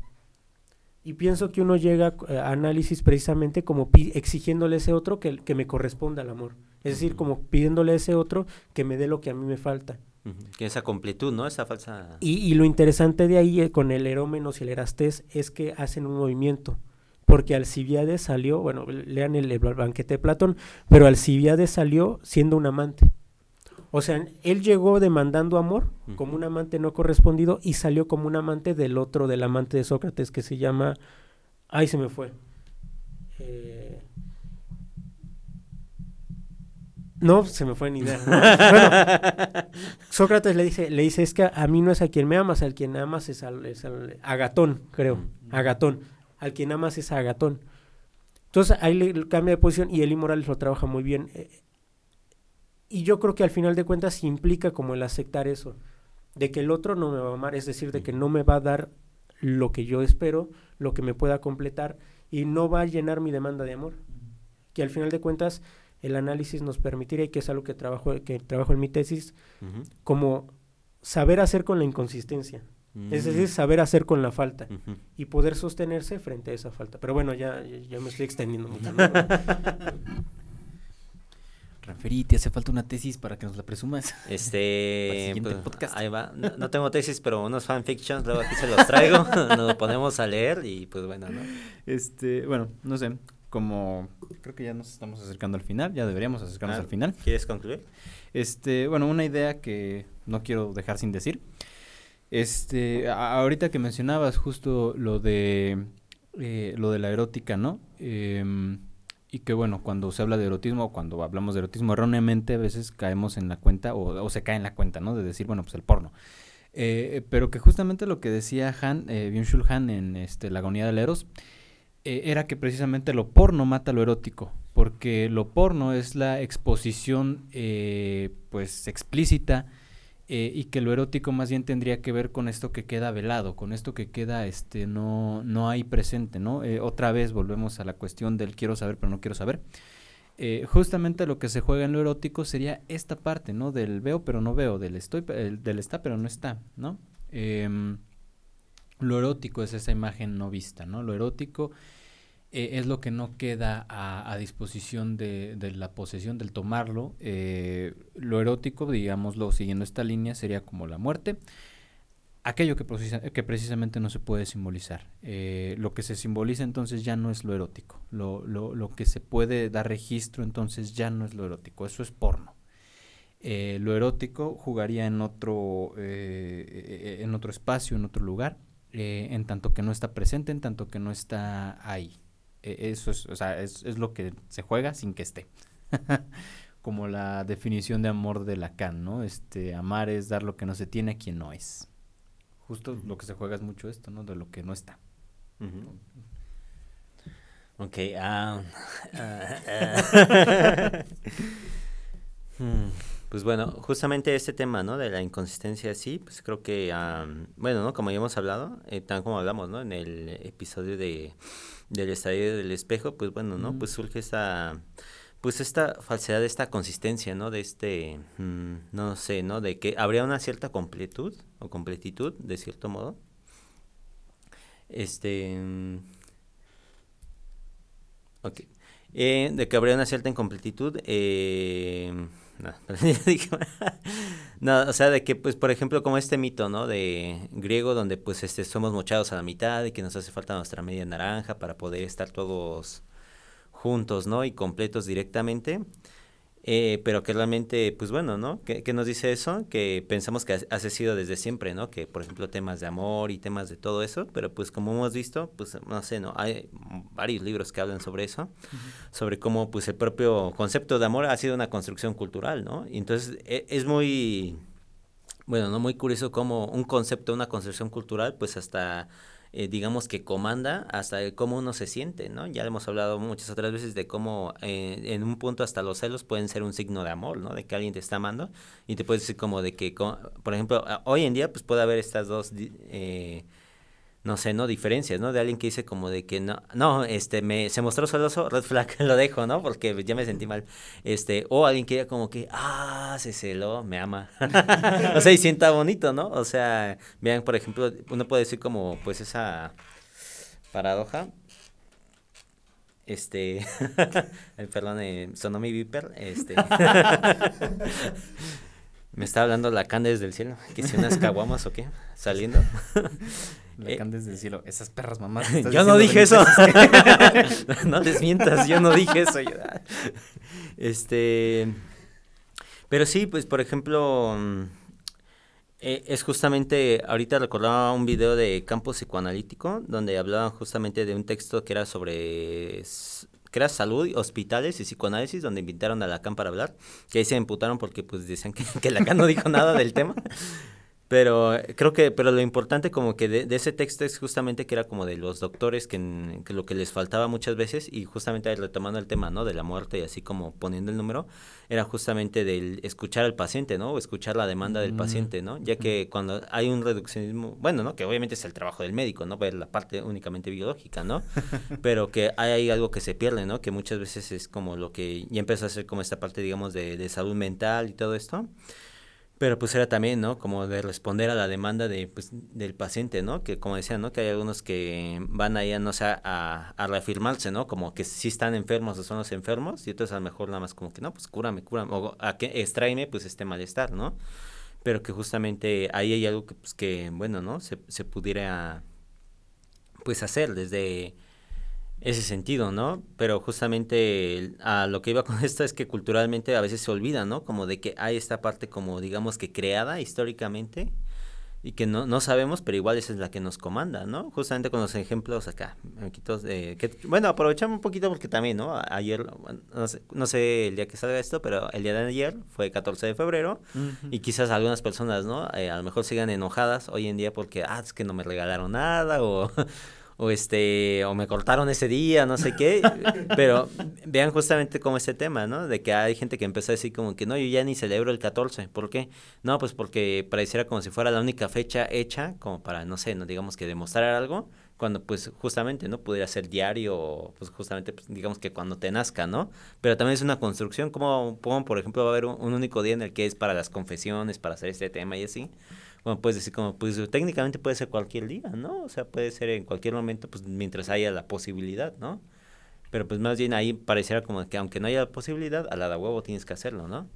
Y pienso que uno llega eh, a análisis precisamente como exigiéndole a ese otro que, que me corresponda al amor. Es decir, como pidiéndole a ese otro que me dé lo que a mí me falta. Que esa completud, ¿no? Esa falsa... Y, y lo interesante de ahí eh, con el Herómenos y el Erastés es que hacen un movimiento. Porque Alcibiades salió, bueno, lean el, el banquete de Platón, pero Alcibiades salió siendo un amante. O sea, él llegó demandando amor como un amante no correspondido y salió como un amante del otro, del amante de Sócrates, que se llama. Ay, se me fue. Eh, No, se me fue ni idea. Bueno, [laughs] Sócrates le dice, le dice, es que a mí no es a quien me amas, al quien amas es al, es al- Agatón, creo. Agatón. Al quien amas es a Agatón. Entonces ahí le cambia de posición y Eli Morales lo trabaja muy bien. Eh, Y yo creo que al final de cuentas implica como el aceptar eso, de que el otro no me va a amar, es decir, de que no me va a dar lo que yo espero, lo que me pueda completar y no va a llenar mi demanda de amor. Que al final de cuentas el análisis nos permitiría, y que es algo que trabajo, que trabajo en mi tesis, como saber hacer con la inconsistencia, es decir, saber hacer con la falta y poder sostenerse frente a esa falta. Pero bueno, ya, ya- ya me estoy extendiendo mucho. ¿no? [laughs] Ranferi, te hace falta una tesis para que nos la presumas. [laughs] Para el Este, siguiente pues, podcast. ahí va. No, no tengo tesis, pero unos fanfictions, luego aquí se los traigo, [laughs] nos lo ponemos a leer y pues bueno, ¿no? Este, bueno, no sé, como creo que ya nos estamos acercando al final, ya deberíamos acercarnos Ah, al final. ¿Quieres concluir? Este, bueno, una idea que no quiero dejar sin decir. Este, a- ahorita que mencionabas justo lo de eh, lo de la erótica, ¿no? Em, y que bueno, cuando se habla de erotismo cuando hablamos de erotismo erróneamente a veces caemos en la cuenta o, o se cae en la cuenta, ¿no? De decir, bueno, pues el porno. Eh, pero que justamente lo que decía Han, eh, Byung-Chul Han en este, La agonía del Eros, eh, era que precisamente lo porno mata lo erótico, porque lo porno es la exposición eh, pues explícita eh, y que lo erótico más bien tendría que ver con esto que queda velado, con esto que queda este no no hay presente, ¿no? Eh, otra vez volvemos a la cuestión del quiero saber pero no quiero saber. Justamente lo que se juega en lo erótico sería esta parte, ¿no? Del veo pero no veo, del estoy, del está pero no está, ¿no? Em, lo erótico es esa imagen no vista, ¿no? Lo erótico eh, es lo que no queda a, disposición de, la posesión, del tomarlo. Eh, lo erótico, digámoslo, siguiendo esta línea, sería como la muerte. Aquello que, precisa- que precisamente no se puede simbolizar. Eh, lo que se simboliza entonces ya no es lo erótico. Lo, lo, lo que se puede dar registro entonces ya no es lo erótico. Eso es porno. Lo erótico jugaría en otro, en otro espacio, en otro lugar, eh, en tanto que no está presente, en tanto que no está ahí. Eh, eso es, o sea, es, es lo que se juega sin que esté. [laughs] Como la definición de amor de Lacan, ¿no? Este, amar es dar lo que no se tiene a quien no es. Justo lo que se juega es mucho esto, ¿no? De lo que no está. Ujú. Ok, ah, ah, ah. [laughs] Hmm, pues bueno, justamente este tema, ¿no? De la inconsistencia, sí, pues creo que, bueno, ¿no? Como ya hemos hablado, eh, tan como hablamos, ¿no? En el episodio de, del estadio del espejo, pues bueno, ¿no? Pues surge esta, pues esta falsedad, esta consistencia, ¿no? De este, mm, no sé, ¿no? De que habría una cierta completud o completitud, de cierto modo. Este... Ok. Eh, de que habría una cierta incompletitud. Eh, [laughs] [laughs] no, o sea, de que, pues, por ejemplo, como este mito, ¿no? De griego, donde, pues, este, somos mochados a la mitad y que nos hace falta nuestra media naranja para poder estar todos juntos, ¿no? Y completos directamente. Eh, pero que realmente, pues bueno, ¿no? ¿Qué, nos dice eso? Que pensamos que ha, sido desde siempre, ¿no? Que, por ejemplo, temas de amor y temas de todo eso, pero pues como hemos visto, pues no sé, ¿no? Hay varios libros que hablan sobre eso, sobre cómo pues el propio concepto de amor ha sido una construcción cultural, ¿no? Y entonces e, es muy, bueno, ¿no? Muy curioso cómo un concepto, una construcción cultural, pues hasta eh, digamos que comanda hasta cómo uno se siente, ¿no? Ya hemos hablado muchas otras veces de cómo eh, en un punto hasta los celos pueden ser un signo de amor, ¿no? De que alguien te está amando y te puede decir como de que, por ejemplo, hoy en día pues puede haber estas dos... Eh, no sé, ¿no? Diferencias, ¿no? De alguien que dice como de que no, no, este, me, se mostró celoso, red flag, [laughs] lo dejo, ¿no? Porque ya me sentí mal. Este, o alguien que diga como que, ah, se celó, me ama. [laughs] o sea, y sienta bonito, ¿no? O sea, vean, por ejemplo, uno puede decir como, pues, esa paradoja. Este, [laughs] perdón, eh, sonó mi viper, este. me está hablando la canda desde el cielo, que si unas caguamas o qué, saliendo. Le eh, el cielo, esas perras mamás. [laughs] Yo no dije eso. [laughs] [laughs] no desmientas, yo no dije eso. este. Pero sí, pues por ejemplo. Mm, eh, es justamente, ahorita recordaba un video de Campo Psicoanalítico, donde hablaban justamente de un texto que era sobre que era salud, hospitales y psicoanálisis, donde invitaron a Lacan para hablar, que ahí se imputaron porque pues decían que, que Lacan no dijo nada del tema. Pero eh, creo que, pero lo importante como que de, ese texto es justamente que era como de los doctores que, lo que les faltaba muchas veces y justamente retomando el tema, ¿no? De la muerte y así como poniendo el número, era justamente del escuchar al paciente, ¿no? O escuchar la demanda del paciente, ¿no? Ya que cuando hay un reduccionismo, bueno, ¿no? Que obviamente es el trabajo del médico, ¿no? Ver la parte únicamente biológica, ¿no? [laughs] pero que hay algo que se pierde, ¿no? Que muchas veces es como lo que ya empezó a ser como esta parte, digamos, de, de salud mental y todo esto pero pues era también, ¿no? Como de responder a la demanda de, pues, del paciente, ¿no? Que como decía, ¿no? Que hay algunos que van ahí, no sé, a, a reafirmarse, ¿no? Como que sí están enfermos o son los enfermos, y otros a lo mejor nada más como que, no, pues cúrame, cúrame, o a que extraime, pues, este malestar, ¿no? Pero que justamente ahí hay algo que, pues, que, bueno, ¿no? Se, se pudiera, pues, hacer desde ese sentido, ¿no? Pero justamente a lo que iba [laughs] con esto es que culturalmente a veces se olvida, ¿no? Como de que hay esta parte como digamos que creada históricamente y que no, no sabemos, pero igual esa es la que nos comanda, ¿no? Justamente con los ejemplos acá, de, que, bueno, aprovechamos un poquito porque también, ¿no? Ayer, no sé, no sé el día que salga esto, pero el día de ayer fue 14 de febrero y quizás algunas personas, ¿no? Eh, a lo mejor sigan enojadas hoy en día porque, ah, es que no me regalaron nada o [laughs] o este o me cortaron ese día, no sé qué, [laughs] pero vean justamente como ese tema, ¿no? De que hay gente que empezó a decir como que no, yo ya ni celebro el 14, ¿por qué? No, pues porque pareciera como si fuera la única fecha hecha como para no sé, no digamos que demostrar algo, cuando pues justamente, ¿no? Pudiera ser diario, pues justamente, pues, digamos que cuando te nazca, ¿no? Pero también es una construcción, como, por ejemplo va a haber un, único día en el que es para las confesiones, para hacer este tema y así bueno, puedes decir como, pues técnicamente puede ser cualquier día, ¿no? O sea, puede ser en cualquier momento, pues mientras haya la posibilidad, ¿no? Pero pues más bien ahí pareciera como que aunque no haya la posibilidad, a la de huevo tienes que hacerlo, ¿no?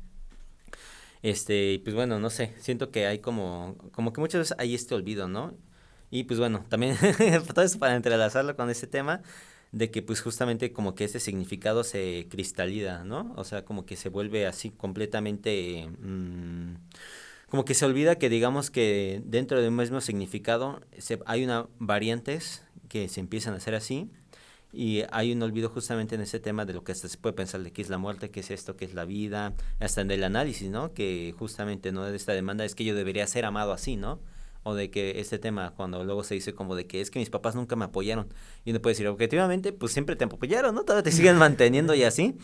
Este, pues bueno, no sé, siento que hay como, como que muchas veces hay este olvido, ¿no? Y pues bueno, también [laughs] todo eso para entrelazarlo con ese tema de que pues justamente como que ese significado se cristaliza, ¿no? O sea, como que se vuelve así completamente... Mmm, como que se olvida que digamos que dentro de un mismo significado se, hay una variantes que se empiezan a hacer así y hay un olvido justamente en ese tema de lo que hasta se puede pensar de qué es la muerte, qué es esto, qué es la vida, hasta en el análisis, ¿no? Que justamente no de esta demanda es que yo debería ser amado así, ¿no? o de que este tema, cuando luego se dice como de que es que mis papás nunca me apoyaron, y uno puede decir, objetivamente, pues siempre te apoyaron, ¿no? Todavía te siguen manteniendo y así,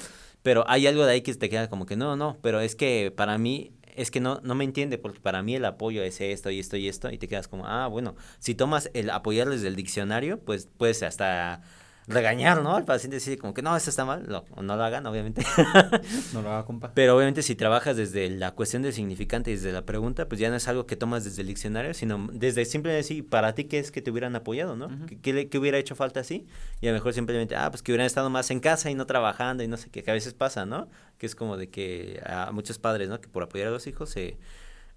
pero hay algo de ahí que te queda como que no, no, pero es que para mí es que no, no me entiende, porque para mí el apoyo es esto y esto y esto, y te quedas como, ah, bueno, si tomas el apoyarles del diccionario, pues puedes hasta regañar, ¿no? Al paciente decir como que no, eso está mal, no, no lo hagan, obviamente. [laughs] no lo haga, compa. Pero obviamente si trabajas desde la cuestión del significante y desde la pregunta, pues ya no es algo que tomas desde el diccionario, sino desde simplemente decir, para ti, ¿qué es que te hubieran apoyado, no? ¿Qué, ¿Qué, hubiera hecho falta así? Y a lo mejor simplemente, ah, pues que hubieran estado más en casa y no trabajando y no sé qué, que a veces pasa, ¿no? Que es como de que a muchos padres, ¿no? Que por apoyar a los hijos se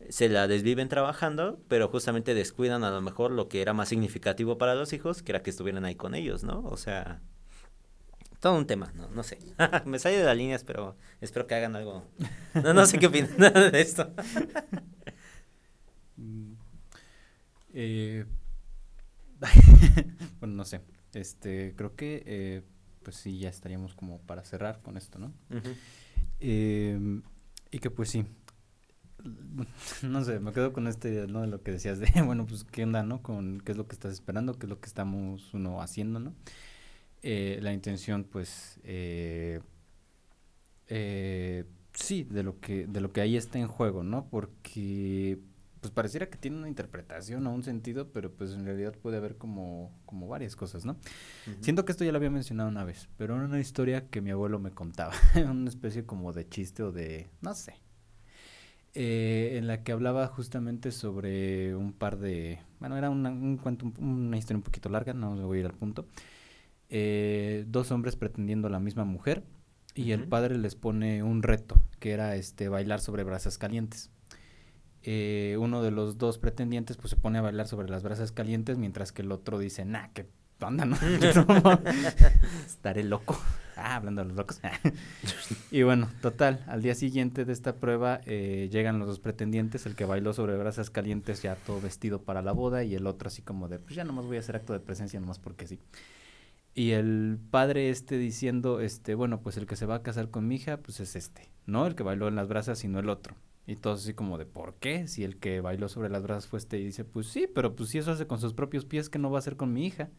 se la desviven trabajando, pero justamente descuidan a lo mejor lo que era más significativo para los hijos, que era que estuvieran ahí con ellos, ¿no? O sea, todo un tema, no, no sé. [laughs] Me sale de las líneas, pero espero que hagan algo. No, no sé qué opinan [laughs] de esto. [laughs] Mm, eh, bueno, no sé. Este, creo que, eh, pues sí, ya estaríamos como para cerrar con esto, ¿no? eh, y que pues sí, no sé, me quedo con este ¿no? De lo que decías de, [laughs] bueno, pues, ¿qué onda, no? Con qué es lo que estás esperando, qué es lo que estamos uno haciendo, ¿no? Eh, la intención, pues, eh, eh, sí, de lo que, de lo que ahí está en juego, ¿no? Porque, pues, pareciera que tiene una interpretación o un sentido, pero, pues, en realidad puede haber como, como varias cosas, ¿no? Siento que esto ya lo había mencionado una vez, pero era una historia que mi abuelo me contaba, [laughs] una especie como de chiste o de, no sé, eh, en la que hablaba justamente sobre un par de, bueno, era una, un cuento, una historia un poquito larga, no voy a ir al punto, eh, dos hombres pretendiendo a la misma mujer y el padre les pone un reto, que era este bailar sobre brasas calientes. Eh, uno de los dos pretendientes pues se pone a bailar sobre las brasas calientes mientras que el otro dice, nah, que anda, ¿no? [laughs] [laughs] Estaré loco. Ah, hablando de los locos. [laughs] y bueno, total, al día siguiente de esta prueba eh, llegan los dos pretendientes, el que bailó sobre brasas calientes ya todo vestido para la boda y el otro así como de, pues ya nomás voy a hacer acto de presencia nomás porque sí. Y el padre este diciendo, este, bueno, pues el que se va a casar con mi hija, pues es este, ¿no? El que bailó en las brasas, sino el otro. Y todos así como de, ¿por qué? Si el que bailó sobre las brasas fue este y dice, pues sí, pero pues si eso hace con sus propios pies, ¿qué no va a hacer con mi hija?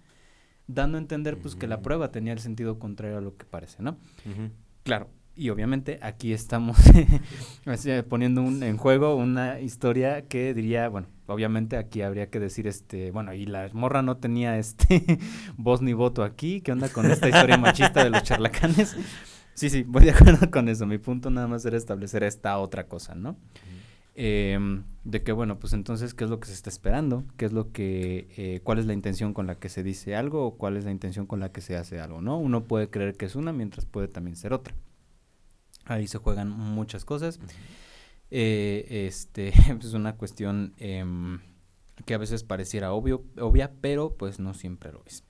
Dando a entender pues que la prueba tenía el sentido contrario a lo que parece, ¿no? Claro, y obviamente aquí estamos [laughs] poniendo un, en juego una historia que diría, bueno, obviamente aquí habría que decir este, bueno, y la morra no tenía este [laughs] voz ni voto aquí, ¿qué onda con esta historia machista de los charlacanes? Sí, sí, voy de acuerdo con eso. Mi punto nada más era establecer esta otra cosa, ¿no? Eh, de que bueno, pues entonces, ¿qué es lo que se está esperando? ¿Qué es lo que, eh, cuál es la intención con la que se dice algo o cuál es la intención con la que se hace algo, ¿no? Uno puede creer que es una mientras puede también ser otra. Ahí se juegan muchas cosas. Eh, este [laughs] es una cuestión em, que a veces pareciera obvio, obvia, pero pues no siempre lo es.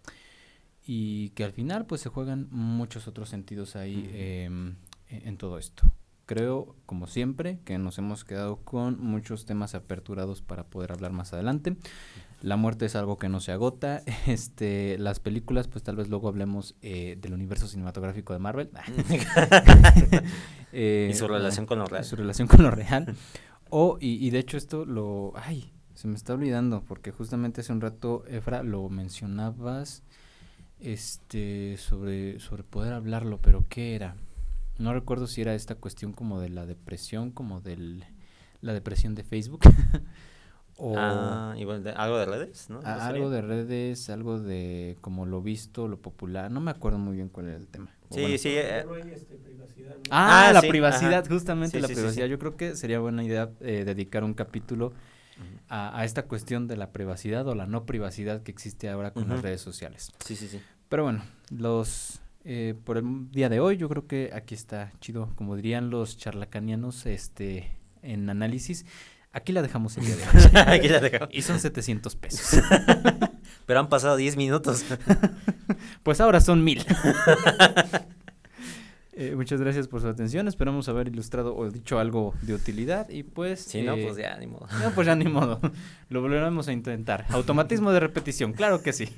Y que al final pues se juegan muchos otros sentidos ahí em, e-, en todo esto. Creo, como siempre, que nos hemos quedado con muchos temas aperturados para poder hablar más adelante. La muerte es algo que no se agota. [laughs] Este, las películas, pues tal vez luego hablemos eh, del universo cinematográfico de Marvel. [laughs] eh, y su relación con lo real. Su relación con lo real. O, y, y de hecho esto lo... Ay, se me está olvidando, porque justamente hace un rato, Efra, lo mencionabas este sobre, sobre poder hablarlo, pero ¿qué era? No recuerdo si era esta cuestión como de la depresión, como de la depresión de Facebook. [laughs] o ah, igual algo de redes, ¿no? algo de redes, algo de como lo visto, lo popular. No me acuerdo muy bien cuál era el tema. sí, sí. Eh, este, privacidad, Ah, la privacidad, justamente la privacidad. Yo creo que sería buena idea eh, dedicar un capítulo a, a, esta cuestión de la privacidad o la no privacidad que existe ahora con las redes sociales. Sí, sí, sí. Pero bueno, los eh, por el día de hoy. Yo creo que aquí está chido, como dirían los charlacanianos este, en análisis. Aquí la dejamos el día de hoy. [laughs] aquí la dejamos. Y son 700 pesos. [laughs] Pero han pasado 10 minutos. [laughs] pues ahora son mil. Eh, muchas gracias por su atención. Esperamos haber ilustrado o dicho algo de utilidad. Y pues. Si no, pues ya ni modo. No, pues ya ni modo. Lo volveremos a intentar. Automatismo de repetición, claro que sí.